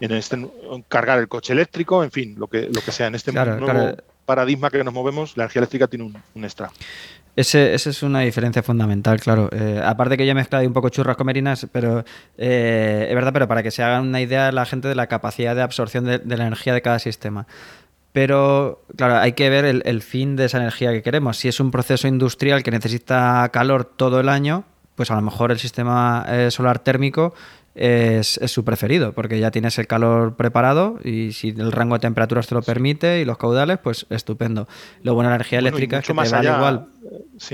en este, cargar el coche eléctrico, en fin, lo que, lo que sea. En este nuevo paradigma que nos movemos, la energía eléctrica tiene un, extra. Ese, esa es una diferencia fundamental, claro. Eh, aparte que yo he mezclado un poco churras con merinas, pero eh, es verdad, pero para que se hagan una idea la gente de la capacidad de absorción de la energía de cada sistema. Pero, claro, hay que ver el, fin de esa energía que queremos. Si es un proceso industrial que necesita calor todo el año, pues a lo mejor el sistema eh, solar térmico es, su preferido, porque ya tienes el calor preparado y si el rango de temperaturas te lo permite y los caudales, pues estupendo. Lo bueno de la energía eléctrica es que te vale igual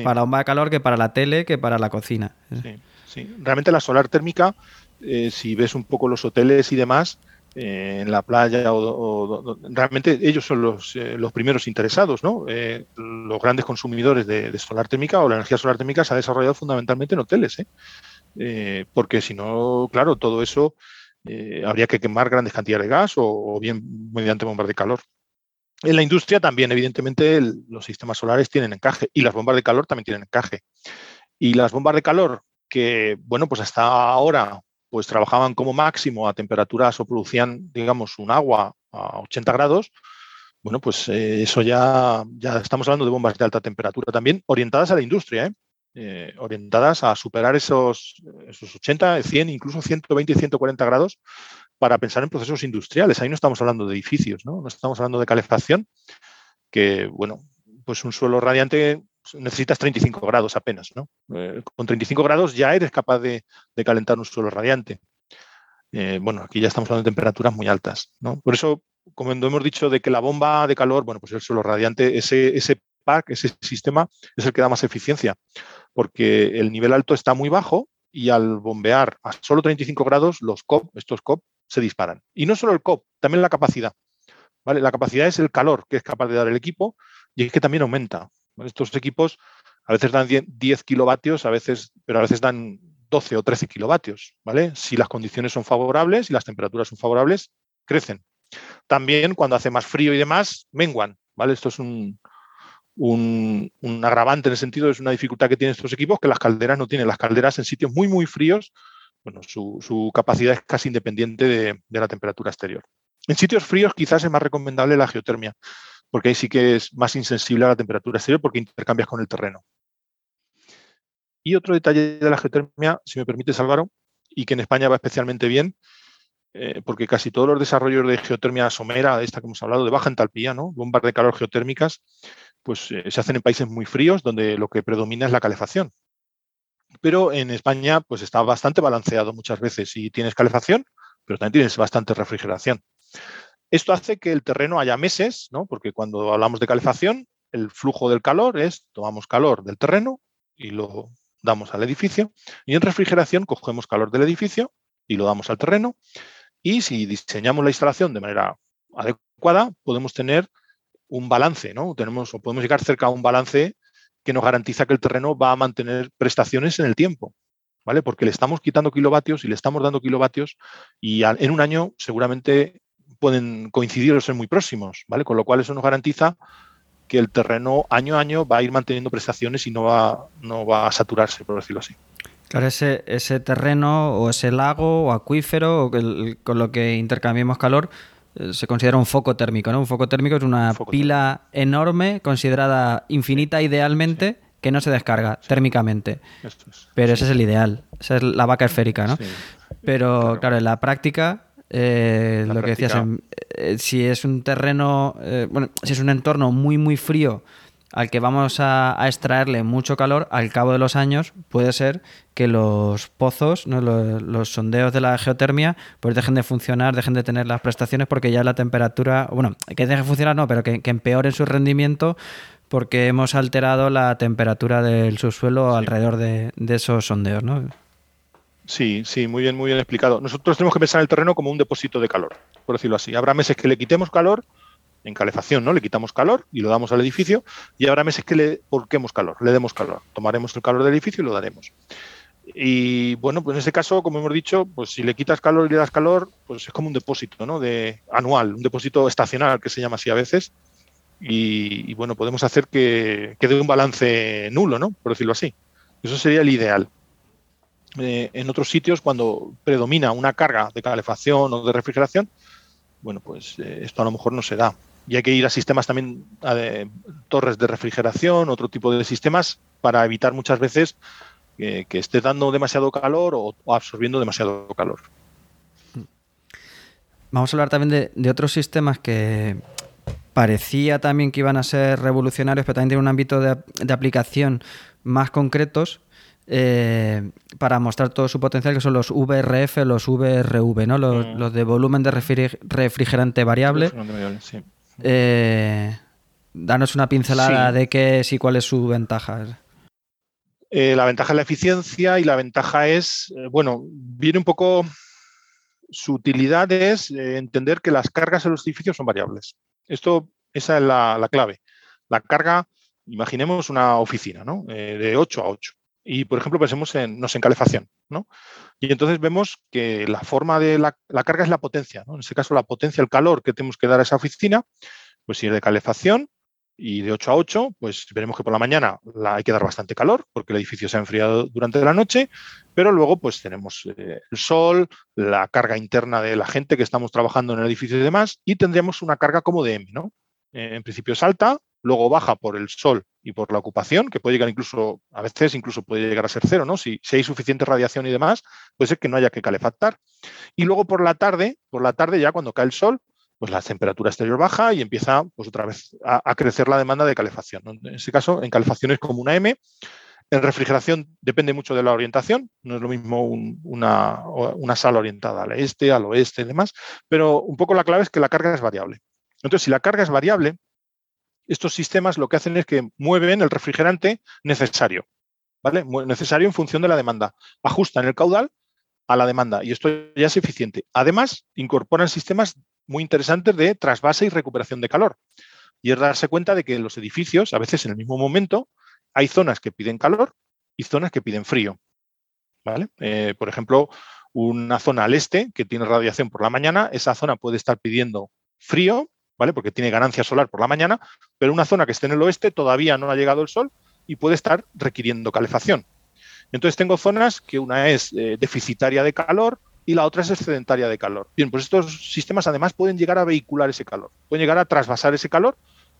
para la bomba de calor que para la tele, que para la cocina. Sí, sí. Realmente la solar térmica, eh, si ves un poco los hoteles y demás, eh, en la playa o, realmente ellos son los, eh, los primeros interesados, ¿no? Eh, los grandes consumidores de, solar térmica o la energía solar térmica se ha desarrollado fundamentalmente en hoteles, porque si no, claro, todo eso habría que quemar grandes cantidades de gas o, bien mediante bombas de calor. En la industria también, evidentemente, los sistemas solares tienen encaje y las bombas de calor también tienen encaje. Y las bombas de calor que, bueno, pues hasta ahora pues trabajaban como máximo a temperaturas o producían, digamos, un agua a 80 grados, bueno, pues eh, eso ya, ya estamos hablando de bombas de alta temperatura también, orientadas a la industria, ¿eh? Eh, orientadas a superar esos, esos 80, 100, incluso 120 y 140 grados para pensar en procesos industriales. Ahí no estamos hablando de edificios, ¿no? No estamos hablando de calefacción, que, bueno, pues un suelo radiante necesitas 35 grados apenas, ¿no? Eh, con 35 grados ya eres capaz de, calentar un suelo radiante. Eh, bueno, aquí ya estamos hablando de temperaturas muy altas, ¿no? Por eso, como hemos dicho, de que la bomba de calor, bueno, pues el suelo radiante, ese, ese pack, ese sistema, es el que da más eficiencia, porque el nivel alto está muy bajo y al bombear a solo 35 grados, los COP, estos COP, se disparan. Y no solo el COP, también la capacidad. ¿vale? La capacidad es el calor que es capaz de dar el equipo y es que también aumenta. Estos equipos a veces dan 10 kilovatios, a veces, pero a veces dan 12 o 13 kilovatios, ¿vale? Si las condiciones son favorables y las temperaturas son favorables, crecen. También cuando hace más frío y demás, menguan, ¿vale? Esto es un, un, agravante en el sentido, es una dificultad que tienen estos equipos que las calderas no tienen. Las calderas en sitios muy, muy fríos, bueno, su, capacidad es casi independiente de, de la temperatura exterior. En sitios fríos quizás es más recomendable la geotermia, porque ahí sí que es más insensible a la temperatura exterior porque intercambias con el terreno. Y otro detalle de la geotermia, si me permite, Álvaro, y que en España va especialmente bien, eh, porque casi todos los desarrollos de geotermia somera, esta que hemos hablado, de baja entalpía, ¿no? bombas de calor geotérmicas, pues eh, se hacen en países muy fríos donde lo que predomina es la calefacción. Pero en España pues está bastante balanceado muchas veces y tienes calefacción, pero también tienes bastante refrigeración. Esto hace que el terreno haya meses, ¿no? porque cuando hablamos de calefacción, el flujo del calor es, tomamos calor del terreno y lo damos al edificio, y en refrigeración cogemos calor del edificio y lo damos al terreno, y si diseñamos la instalación de manera adecuada, podemos tener un balance, ¿no? Tenemos, o podemos llegar cerca a un balance que nos garantiza que el terreno va a mantener prestaciones en el tiempo, ¿vale? Porque le estamos quitando kilovatios y le estamos dando kilovatios y en un año seguramente pueden coincidir o ser muy próximos, ¿vale? Con lo cual eso nos garantiza que el terreno año a año va a ir manteniendo prestaciones y no va, no va a saturarse, por decirlo así. Claro, ese, ese terreno o ese lago o acuífero o con lo que intercambiamos calor eh, se considera un foco térmico, ¿no? Un foco térmico es una pila enorme considerada infinita idealmente que no se descarga térmicamente. Pero ese es el ideal, esa es la vaca esférica, ¿no? Pero claro, en la práctica eh, lo que decías, eh, si es un terreno, eh, bueno, si es un entorno muy, muy frío al que vamos a, extraerle mucho calor, al cabo de los años puede ser que los pozos, los, sondeos de la geotermia, pues dejen de funcionar, dejen de tener las prestaciones porque ya la temperatura, bueno, que deje de funcionar no, pero que, que empeoren su rendimiento porque hemos alterado la temperatura del subsuelo alrededor de, esos sondeos, ¿no? Sí, sí, muy bien, muy bien explicado. Nosotros tenemos que pensar en el terreno como un depósito de calor, por decirlo así. Habrá meses que le quitemos calor en calefacción, ¿no? Le quitamos calor y lo damos al edificio y habrá meses que le porquemos calor, le demos calor. Tomaremos el calor del edificio y lo daremos. Y bueno, pues en ese caso, como hemos dicho, pues si le quitas calor y le das calor, pues es como un depósito, ¿no? De anual, un depósito estacional que se llama así a veces. Y, bueno, podemos hacer que quede un balance nulo, ¿no? Por decirlo así. Eso sería el ideal. Eh, en otros sitios, cuando predomina una carga de calefacción o de refrigeración, bueno, pues eh, esto a lo mejor no se da y hay que ir a sistemas también, a torres de refrigeración, otro tipo de sistemas, para evitar muchas veces que esté dando demasiado calor o, absorbiendo demasiado calor. Vamos a hablar también de, otros sistemas que parecía también que iban a ser revolucionarios, pero también tienen un ámbito de, aplicación más concretos. Eh, para mostrar todo su potencial, que son los VRF, los VRV, ¿no? Los, mm. los de volumen de refrigerante variable. Sí. Eh, danos una pincelada de qué es y cuál es su ventaja. Eh, la ventaja es la eficiencia y la ventaja es, eh, bueno, viene un poco, su utilidad es entender que las cargas en los edificios son variables. Esto, esa es la, clave. La carga, imaginemos una oficina, ¿no? de 8 a 8. Y, por ejemplo, pensemos en, no en calefacción, ¿no? Y entonces vemos que la forma de la, carga es la potencia, ¿no? En este caso, la potencia, el calor que tenemos que dar a esa oficina, pues si es de calefacción y de 8 a 8, pues veremos que por la mañana la hay que dar bastante calor porque el edificio se ha enfriado durante la noche, pero luego pues tenemos eh, el sol, la carga interna de la gente que estamos trabajando en el edificio y demás, y tendríamos una carga como de M, ¿no? Eh, en principio es alta, luego baja por el sol y por la ocupación, que puede llegar incluso, a veces incluso puede llegar a ser cero, ¿no? Si, hay suficiente radiación y demás, puede ser que no haya que calefactar. Y luego por la tarde, por la tarde ya cuando cae el sol, pues la temperatura exterior baja y empieza pues otra vez a, crecer la demanda de calefacción. En ese caso, en calefacción es como una M. En refrigeración depende mucho de la orientación, no es lo mismo una, una, sala orientada al este, al oeste y demás, pero un poco la clave es que la carga es variable. Entonces, si la carga es variable, estos sistemas lo que hacen es que mueven el refrigerante necesario, ¿vale? Necesario en función de la demanda. Ajustan el caudal a la demanda y esto ya es eficiente. Además, incorporan sistemas muy interesantes de trasvase y recuperación de calor. Y es darse cuenta de que los edificios, a veces en el mismo momento, hay zonas que piden calor y zonas que piden frío. ¿vale? Eh, por ejemplo, una zona al este que tiene radiación por la mañana, esa zona puede estar pidiendo frío ¿vale? Porque tiene ganancia solar por la mañana, pero una zona que esté en el oeste todavía no ha llegado el sol y puede estar requiriendo calefacción. Entonces tengo zonas que una es eh, deficitaria de calor y la otra es excedentaria de calor. Bien, pues estos sistemas además pueden llegar a vehicular ese calor, pueden llegar a trasvasar ese calor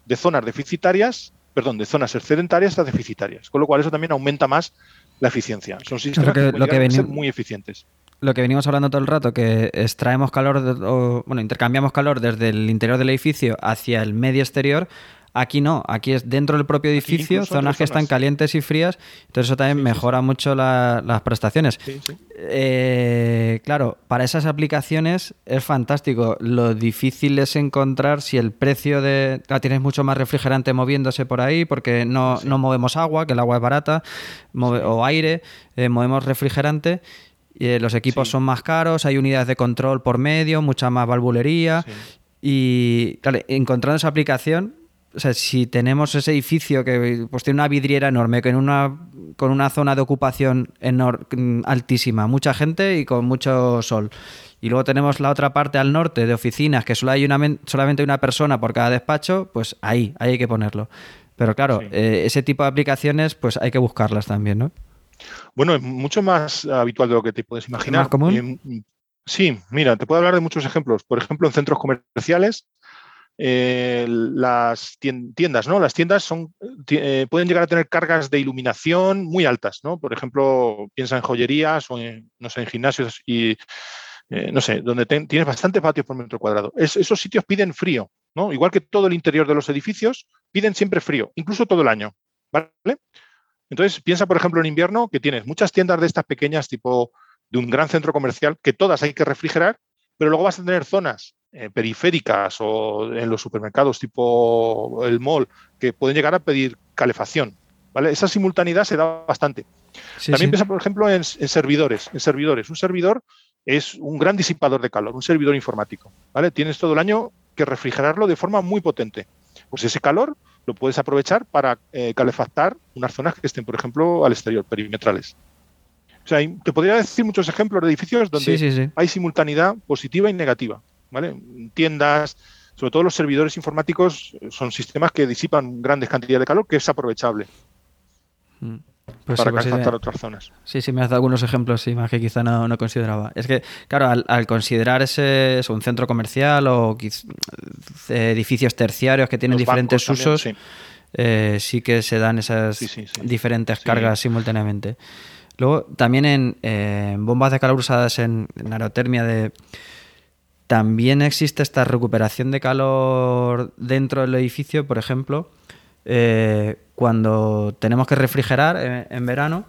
de zonas deficitarias, perdón, de zonas excedentarias a deficitarias, con lo cual eso también aumenta más la eficiencia. Son sistemas que, pueden ser muy eficientes lo que venimos hablando todo el rato, que extraemos calor, o, bueno, intercambiamos calor desde el interior del edificio hacia el medio exterior, Aquí no, aquí es dentro del propio edificio, zonas que están calientes y frías, entonces eso también mejora mucho las prestaciones. Eh, claro, para esas aplicaciones es fantástico. Lo difícil es encontrar si el precio de... tienes mucho más refrigerante moviéndose por ahí porque no, movemos agua, que el agua es barata, o aire, eh, movemos refrigerante eh, los equipos son más caros, hay unidades de control por medio, mucha más valvulería. Y claro, encontrando esa aplicación, o sea, si tenemos ese edificio que pues, tiene una vidriera enorme, con una, con una zona de ocupación altísima, mucha gente y con mucho sol. Y luego tenemos la otra parte al norte de oficinas, que solo hay una, solamente una persona por cada despacho, pues ahí, ahí hay que ponerlo. Pero claro, eh, ese tipo de aplicaciones, pues hay que buscarlas también, ¿no? Bueno, es mucho más habitual de lo que te puedes imaginar. común? Eh, sí, mira, te puedo hablar de muchos ejemplos. Por ejemplo, en centros comerciales, eh, las tiendas, ¿no? Las tiendas son, eh, pueden llegar a tener cargas de iluminación muy altas, ¿no? Por ejemplo, piensa en joyerías o en, no sé, en gimnasios y no sé, donde tienes bastante patios por metro cuadrado. esos sitios piden frío, ¿no? Igual que todo el interior de los edificios, piden siempre frío, incluso todo el año. ¿vale? Entonces, piensa, por ejemplo, en invierno, que tienes muchas tiendas de estas pequeñas, tipo de un gran centro comercial, que todas hay que refrigerar, pero luego vas a tener zonas eh, periféricas o en los supermercados, tipo el mall, que pueden llegar a pedir calefacción. ¿vale? Esa simultaneidad se da bastante. También piensa, por ejemplo, en, servidores. En servidores. Un servidor es un gran disipador de calor, un servidor informático. ¿vale? Tienes todo el año que refrigerarlo de forma muy potente. Pues ese calor lo puedes aprovechar para eh, calefactar unas zonas que estén, por ejemplo, al exterior, perimetrales. O sea, te podría decir muchos ejemplos de edificios donde hay simultaneidad positiva y negativa. ¿vale? Tiendas, sobre todo los servidores informáticos, son sistemas que disipan grandes cantidades de calor que es aprovechable. Mm. Pues para sí, pues otras zonas. Sí, sí, me has dado algunos ejemplos sí, más que quizá no, consideraba. Es que, claro, al, considerar ese un centro comercial o edificios terciarios que tienen diferentes usos, eh, sí. que se dan esas diferentes cargas simultáneamente. Luego, también en, bombas de calor usadas en, aerotermia de también existe esta recuperación de calor dentro del edificio, por ejemplo, eh, cuando tenemos que refrigerar en, verano,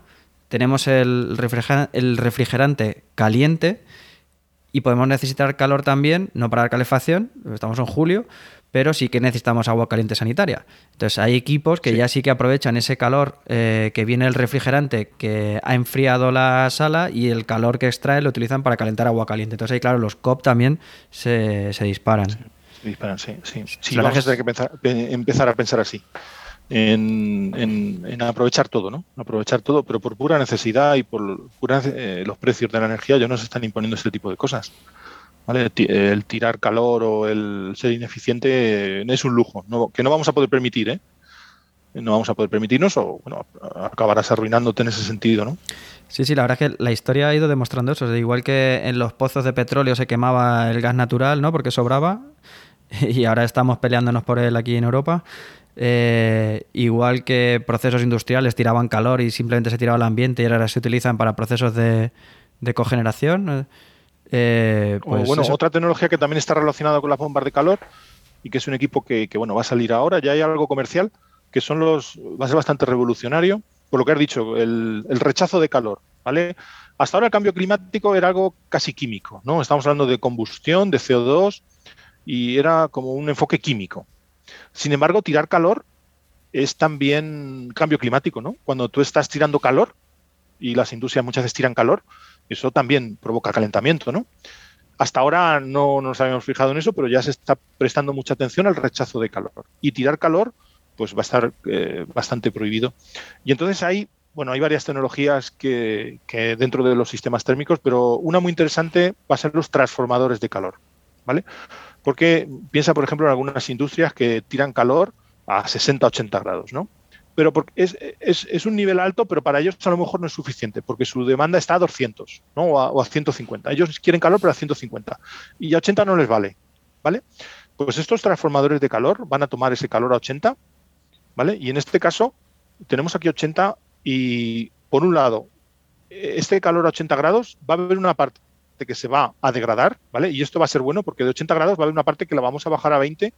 tenemos el, el refrigerante caliente y podemos necesitar calor también, no para la calefacción, estamos en julio, pero sí que necesitamos agua caliente sanitaria. Entonces hay equipos que ya sí que aprovechan ese calor eh, que viene el refrigerante que ha enfriado la sala y el calor que extrae lo utilizan para calentar agua caliente. Entonces ahí, claro, los COP también se, disparan. Disparan, sí. sí. sí vamos a tener que empezar a pensar así en, aprovechar todo, ¿no? Aprovechar todo, pero por pura necesidad y por pura, eh, los precios de la energía ya nos están imponiendo este tipo de cosas. ¿vale? El tirar calor o el ser ineficiente es un lujo, que no vamos a poder permitir, ¿eh? No vamos a poder permitirnos o, bueno, acabarás arruinándote en ese sentido, ¿no? Sí, sí, la verdad es que la historia ha ido demostrando eso. igual que en los pozos de petróleo se quemaba el gas natural, ¿no? Porque sobraba y ahora estamos peleándonos por él aquí en Europa. Eh, igual que procesos industriales tiraban calor y simplemente se tiraba al ambiente y ahora se utilizan para procesos de, cogeneración. Eh, pues bueno, otra tecnología que también está relacionada con las bombas de calor y que es un equipo que, bueno, va a salir ahora, ya hay algo comercial, que son los, va a ser bastante revolucionario, por lo que has dicho, el, el rechazo de calor, ¿vale? Hasta ahora el cambio climático era algo casi químico, ¿no? Estamos hablando de combustión, de CO2, y era como un enfoque químico. Sin embargo, tirar calor es también cambio climático, ¿no? Cuando tú estás tirando calor, y las industrias muchas veces tiran calor, eso también provoca calentamiento, ¿no? Hasta ahora no nos habíamos fijado en eso, pero ya se está prestando mucha atención al rechazo de calor. Y tirar calor, pues va a estar eh, bastante prohibido. Y entonces hay, bueno, hay varias tecnologías que, que dentro de los sistemas térmicos, pero una muy interesante va a ser los transformadores de calor, ¿vale? Porque piensa, por ejemplo, en algunas industrias que tiran calor a 60, 80 grados, ¿no? Pero porque es, un nivel alto, pero para ellos a lo mejor no es suficiente, porque su demanda está a 200, ¿no? O a, 150. Ellos quieren calor, pero a 150. Y a 80 no les vale, ¿vale? Pues estos transformadores de calor van a tomar ese calor a 80, ¿vale? Y en este caso tenemos aquí 80 y, por un lado, este calor a 80 grados va a haber una parte que se va a degradar, ¿vale? Y esto va a ser bueno porque de 80 grados va a haber una parte que la vamos a bajar a 20,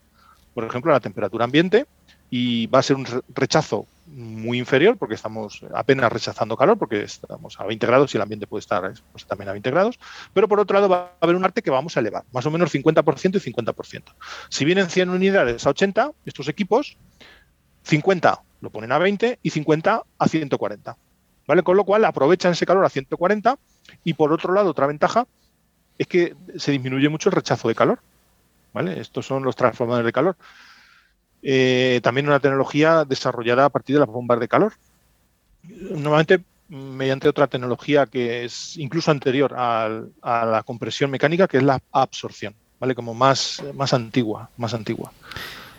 por ejemplo, a la temperatura ambiente, y va a ser un rechazo muy inferior porque estamos apenas rechazando calor porque estamos a 20 grados y el ambiente puede estar pues, también a 20 grados, pero por otro lado va a haber un arte que vamos a elevar, más o menos 50% y 50%. Si vienen 100 unidades a 80, estos equipos, 50 lo ponen a 20 y 50 a 140. ¿Vale? Con lo cual aprovechan ese calor a 140 y por otro lado, otra ventaja es que se disminuye mucho el rechazo de calor. ¿vale? Estos son los transformadores de calor. Eh, también una tecnología desarrollada a partir de las bombas de calor. Normalmente mediante otra tecnología que es incluso anterior a, la compresión mecánica, que es la absorción, ¿vale? Como más, más antigua, más antigua.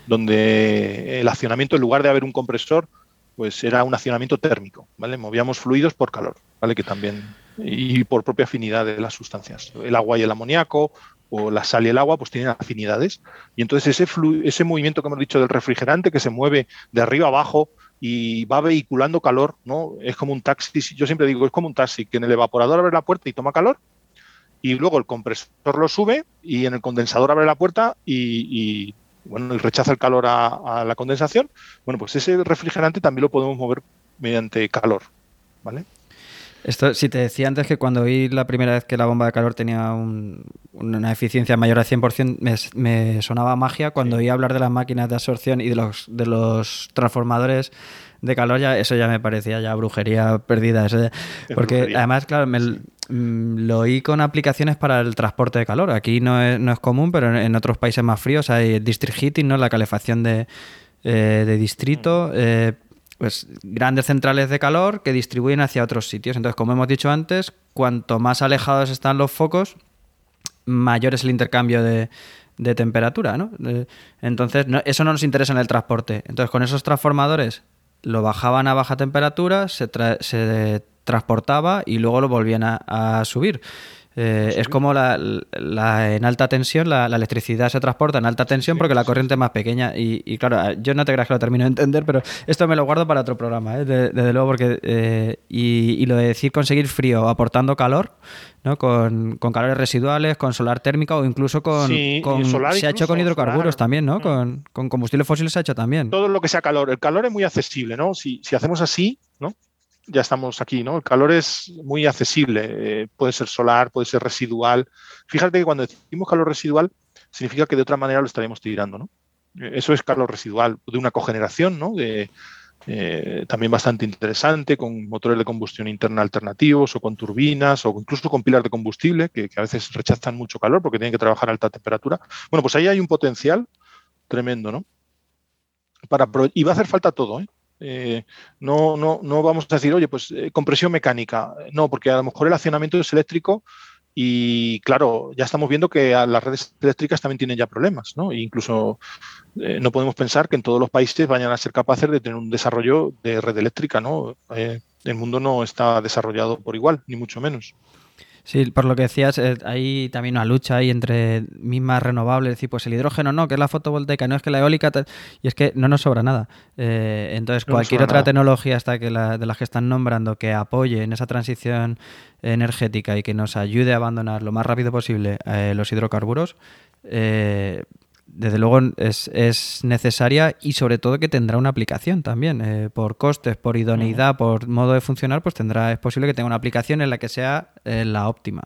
Donde el accionamiento, en lugar de haber un compresor, pues era un accionamiento térmico, ¿vale? Movíamos fluidos por calor, ¿vale? Que también y por propia afinidad de las sustancias. El agua y el amoníaco o la sal y el agua pues tienen afinidades y entonces ese, ese movimiento que hemos dicho del refrigerante que se mueve de arriba abajo y va vehiculando calor, ¿no? Es como un taxi, yo siempre digo, es como un taxi, que en el evaporador abre la puerta y toma calor y luego el compresor lo sube y en el condensador abre la puerta y, bueno, y rechaza el calor a, la condensación, bueno, pues ese refrigerante también lo podemos mover mediante calor, ¿vale? Esto, si te decía antes que cuando vi la primera vez que la bomba de calor tenía una eficiencia mayor al 100%, me, me sonaba magia. Cuando oí hablar de las máquinas de absorción y de los, de los transformadores de calor, ya, eso ya me parecía ya brujería perdida. porque además, claro, me, mm, lo oí con aplicaciones para el transporte de calor. Aquí no es, no es común, pero en, otros países más fríos hay district heating, ¿no? la calefacción de, eh, de distrito. Eh, pues grandes centrales de calor que distribuyen hacia otros sitios. Entonces, como hemos dicho antes, cuanto más alejados están los focos, mayor es el intercambio de, de temperatura, ¿no? Entonces, eso no nos interesa en el transporte. Entonces, con esos transformadores lo bajaban a baja temperatura, se, se transportaba y luego lo volvían a, subir. Eh, es como la, en alta tensión, la, electricidad se transporta en alta tensión porque la corriente es más pequeña. Y, claro, yo no te creas que lo termino de entender, pero esto me lo guardo para otro programa, ¿eh? desde, luego, porque. Eh, y, lo de decir conseguir frío aportando calor, ¿no? Con, calores residuales, con solar térmica o incluso con. se ha hecho con hidrocarburos también, ¿no? Mm. Con, con combustibles fósiles se ha hecho también. Todo lo que sea calor. El calor es muy accesible, ¿no? Si, si hacemos así, ¿no? Ya estamos aquí, ¿no? El calor es muy accesible, eh, puede ser solar, puede ser residual. Fíjate que cuando decimos calor residual, significa que de otra manera lo estaríamos tirando, ¿no? Eh, eso es calor residual de una cogeneración, ¿no? De, eh, también bastante interesante, con motores de combustión interna alternativos o con turbinas o incluso con pilas de combustible que, a veces rechazan mucho calor porque tienen que trabajar a alta temperatura. Bueno, pues ahí hay un potencial tremendo, ¿no? Para, y va a hacer falta todo, ¿eh? Eh, no, no, no vamos a decir, oye, pues eh, compresión mecánica. No, porque a lo mejor el accionamiento es eléctrico y claro, ya estamos viendo que las redes eléctricas también tienen ya problemas, ¿no? E incluso eh, no podemos pensar que en todos los países vayan a ser capaces de tener un desarrollo de red eléctrica, ¿no? el mundo no está desarrollado por igual, ni mucho menos. Sí, por lo que decías, eh, hay también una lucha ahí entre mismas renovables, es decir, pues el hidrógeno no, que es la fotovoltaica, no es que la eólica, y es que no nos sobra nada. Eh, entonces, cualquier otra tecnología hasta que la, de las que están nombrando que apoye en esa transición energética y que nos ayude a abandonar lo más rápido posible eh, los hidrocarburos, desde luego es, necesaria y sobre todo que tendrá una aplicación también. Eh, por costes, por idoneidad, por modo de funcionar, pues tendrá, es posible que tenga una aplicación en la que sea eh, la óptima.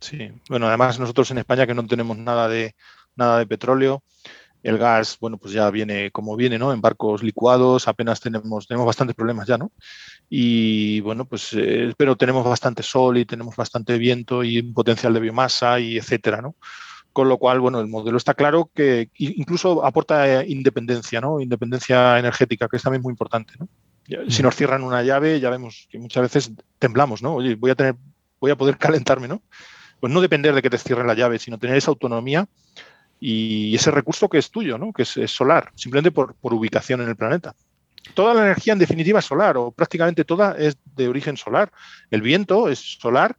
Sí, bueno, además nosotros en España que no tenemos nada de nada de petróleo, el gas, bueno, pues ya viene como viene, ¿no? En barcos licuados, apenas tenemos, tenemos bastantes problemas ya, ¿no? Y bueno, pues eh, pero tenemos bastante sol y tenemos bastante viento y un potencial de biomasa y etcétera, ¿no? Con lo cual, bueno, el modelo está claro que incluso aporta independencia, ¿no? Independencia energética, que es también muy importante, ¿no? Si nos cierran una llave, ya vemos que muchas veces temblamos, ¿no? Oye, voy a tener, voy a poder calentarme, ¿no? Pues no depender de que te cierren la llave, sino tener esa autonomía y ese recurso que es tuyo, ¿no? Que es, solar, simplemente por, por ubicación en el planeta. Toda la energía, en definitiva, es solar, o prácticamente toda es de origen solar. El viento es solar,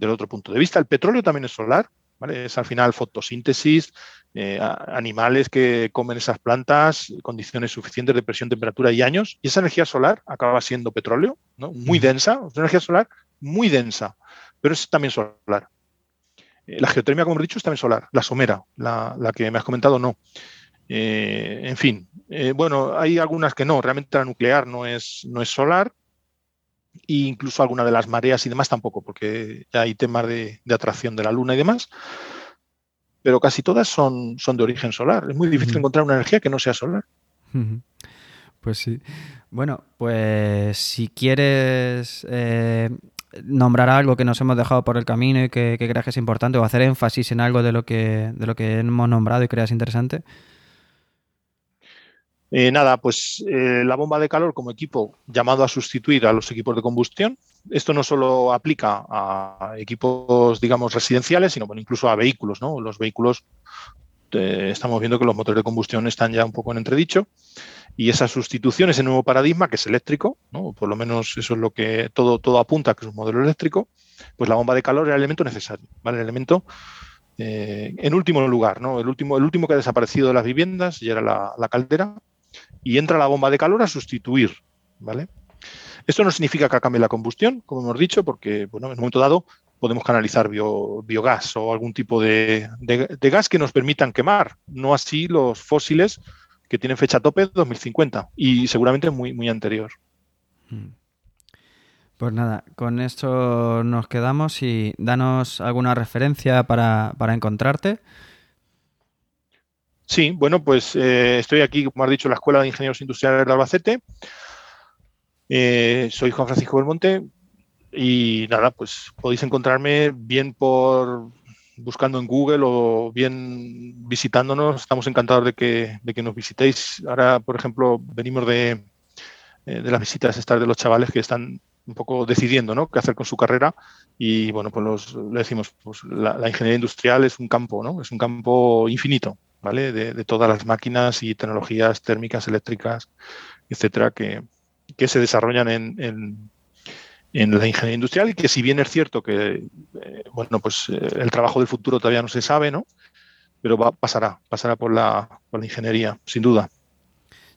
del otro punto de vista. El petróleo también es solar, es al final fotosíntesis, eh, animales que comen esas plantas, condiciones suficientes de presión, temperatura y años, y esa energía solar acaba siendo petróleo, ¿no? muy densa, una energía solar muy densa, pero es también solar. Eh, la geotermia, como he dicho, es también solar. La somera, la, que me has comentado, no. Eh, en fin, bueno, hay algunas que no. Realmente la nuclear no es, no es solar, e incluso alguna de las mareas y demás tampoco, porque ya hay temas de, atracción de la Luna y demás. Pero casi todas son, son de origen solar. Es muy difícil encontrar una energía que no sea solar. Pues sí. Bueno, pues si quieres eh, nombrar algo que nos hemos dejado por el camino y que, que, creas que es importante o hacer énfasis en algo de lo que, de lo que hemos nombrado y creas interesante. Eh, nada, pues eh, la bomba de calor como equipo llamado a sustituir a los equipos de combustión. Esto no solo aplica a equipos, digamos, residenciales, sino bueno, incluso a vehículos. ¿no? Los vehículos, eh, estamos viendo que los motores de combustión están ya un poco en entredicho. Y esa sustitución, ese nuevo paradigma, que es eléctrico, ¿no? por lo menos eso es lo que todo, todo apunta, que es un modelo eléctrico, pues la bomba de calor era el elemento necesario, ¿vale? El elemento en último lugar, ¿no? El último, el último que ha desaparecido de las viviendas ya era la caldera, y entra la bomba de calor a sustituir, ¿vale? Esto no significa que cambie la combustión, como hemos dicho, porque bueno, en un momento dado podemos canalizar biogás o algún tipo de, gas que nos permitan quemar, no así los fósiles que tienen fecha tope 2050 y seguramente muy, muy anterior. Mm. Pues nada, con esto nos quedamos y danos alguna referencia para, encontrarte. Sí, bueno, pues eh, estoy aquí, como has dicho, en la Escuela de Ingenieros Industriales de Albacete. Eh, soy Juan Francisco Belmonte y nada, pues podéis encontrarme bien por buscando en Google o bien visitándonos. Estamos encantados de que, de que nos visitéis. Ahora, por ejemplo, venimos de, eh, de las visitas estas de los chavales que están un poco decidiendo ¿no? qué hacer con su carrera y bueno, pues le decimos, pues la, ingeniería industrial es un campo, ¿no? Es un campo infinito, ¿vale? De, todas las máquinas y tecnologías térmicas, eléctricas, etcétera, que, se desarrollan en, en, la ingeniería industrial y que si bien es cierto que, eh, bueno, pues eh, el trabajo del futuro todavía no se sabe, ¿no? Pero va, pasará, pasará por la, por la ingeniería, sin duda.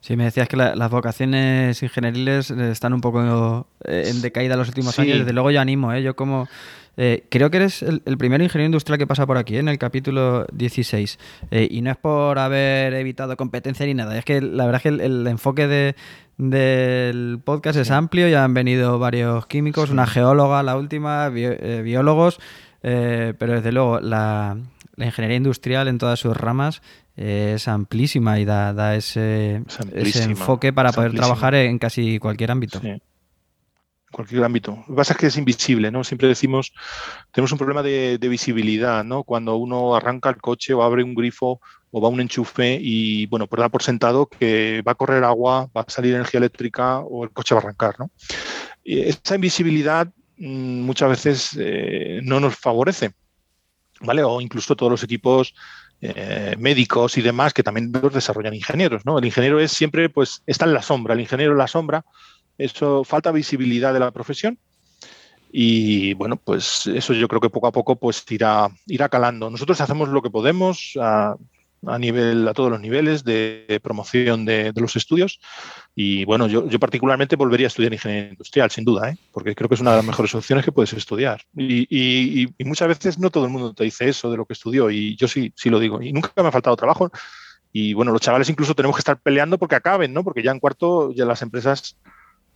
Sí, me decías que las vocaciones ingenieriles eh, están un poco en decaída los últimos años. Desde luego yo animo, ¿eh? Yo como... Eh, creo que eres el, primer ingeniero industrial que pasa por aquí, en el capítulo 16. y no es por haber evitado competencia ni nada. Es que la verdad es que el, enfoque de, del podcast es amplio. Ya han venido varios químicos, una geóloga, la última, biólogos. pero desde luego la, la ingeniería industrial en todas sus ramas es amplísima y da, ese, enfoque para poder trabajar en casi cualquier ámbito. Sí. Cualquier ámbito. Lo que pasa es que es invisible, ¿no? Siempre decimos, tenemos un problema de, visibilidad, ¿no? Cuando uno arranca el coche o abre un grifo o va un enchufe y, bueno, pues da por sentado que va a correr agua, va a salir energía eléctrica o el coche va a arrancar, ¿no? Y esa invisibilidad mm, muchas veces eh, no nos favorece, ¿vale? O incluso todos los equipos eh, médicos y demás que también los desarrollan ingenieros, ¿no? El ingeniero es siempre, pues, está en la sombra, el ingeniero en la sombra, eso falta visibilidad de la profesión y bueno, pues eso yo creo que poco a poco pues irá, irá calando. Nosotros hacemos lo que podemos, a nivel, a todos los niveles de promoción de, los estudios. Y bueno, yo, yo, particularmente volvería a estudiar ingeniería industrial, sin duda, ¿eh? porque creo que es una de las mejores opciones que puedes estudiar. Y, y, muchas veces no todo el mundo te dice eso de lo que estudió, y yo sí, sí lo digo. Y nunca me ha faltado trabajo. Y bueno, los chavales incluso tenemos que estar peleando porque acaben, ¿no? Porque ya en cuarto ya las empresas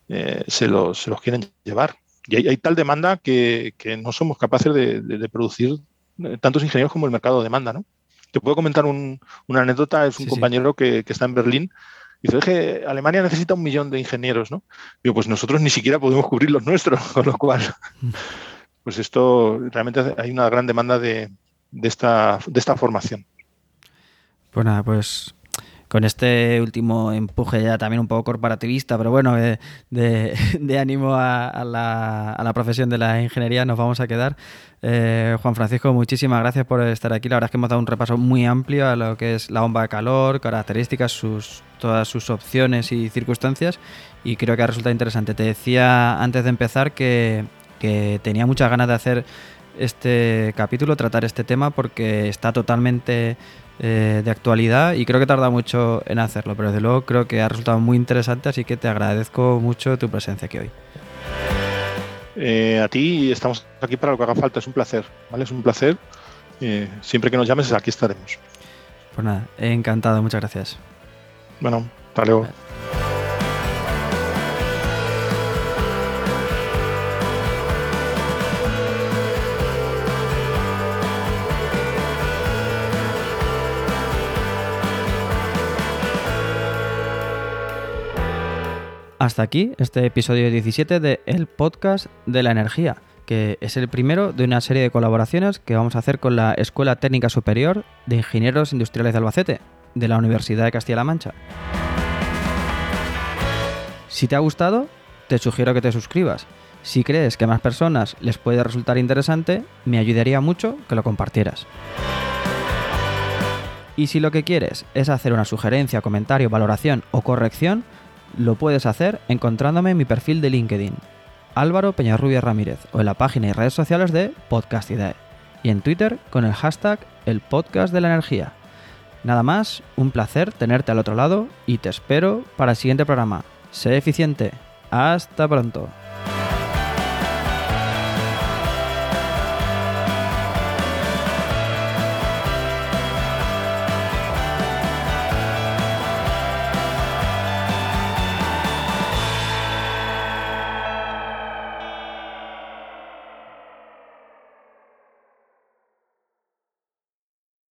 eh, se, los, se, los, quieren llevar. Y hay, hay tal demanda que, que, no somos capaces de, de, de producir eh, tantos ingenieros como el mercado demanda, ¿no? Te puedo comentar una anécdota, es un compañero Que, está en Berlín. Dice, que Alemania necesita un millón de ingenieros, ¿no? Digo, pues nosotros ni siquiera podemos cubrir los nuestros, con lo cual, pues esto, realmente hay una gran demanda de, esta, de esta formación. Pues nada, pues con este último empuje ya también un poco corporativista, pero bueno, de, de, ánimo a, la, a, la, profesión de la ingeniería nos vamos a quedar. Eh, Juan Francisco, muchísimas gracias por estar aquí. La verdad es que hemos dado un repaso muy amplio a lo que es la bomba de calor, características, sus, todas sus opciones y circunstancias y creo que ha resultado interesante. Te decía antes de empezar que tenía muchas ganas de hacer este capítulo, tratar este tema porque está totalmente eh, de actualidad y creo que tarda mucho en hacerlo, pero desde luego creo que ha resultado muy interesante, así que te agradezco mucho tu presencia aquí hoy. Eh, a ti estamos aquí para lo que haga falta, es un placer, ¿vale? Es un placer. Eh, siempre que nos llames, aquí estaremos. Pues nada, encantado, muchas gracias. Bueno, hasta luego. Hasta aquí este episodio 17 de El Podcast de la Energía, que es el primero de una serie de colaboraciones que vamos a hacer con la Escuela Técnica Superior de Ingenieros Industriales de Albacete, de la Universidad de Castilla-La Mancha. Si te ha gustado, te sugiero que te suscribas. Si crees que a más personas les puede resultar interesante, me ayudaría mucho que lo compartieras. Y si lo que quieres es hacer una sugerencia, comentario, valoración o corrección, lo puedes hacer encontrándome en mi perfil de LinkedIn, Álvaro Peñarrubia Ramírez, o en la página y redes sociales de Podcastidae, y en Twitter con el hashtag El Podcast de la Energía. Nada más, un placer tenerte al otro lado y te espero para el siguiente programa. Sé eficiente. Hasta pronto.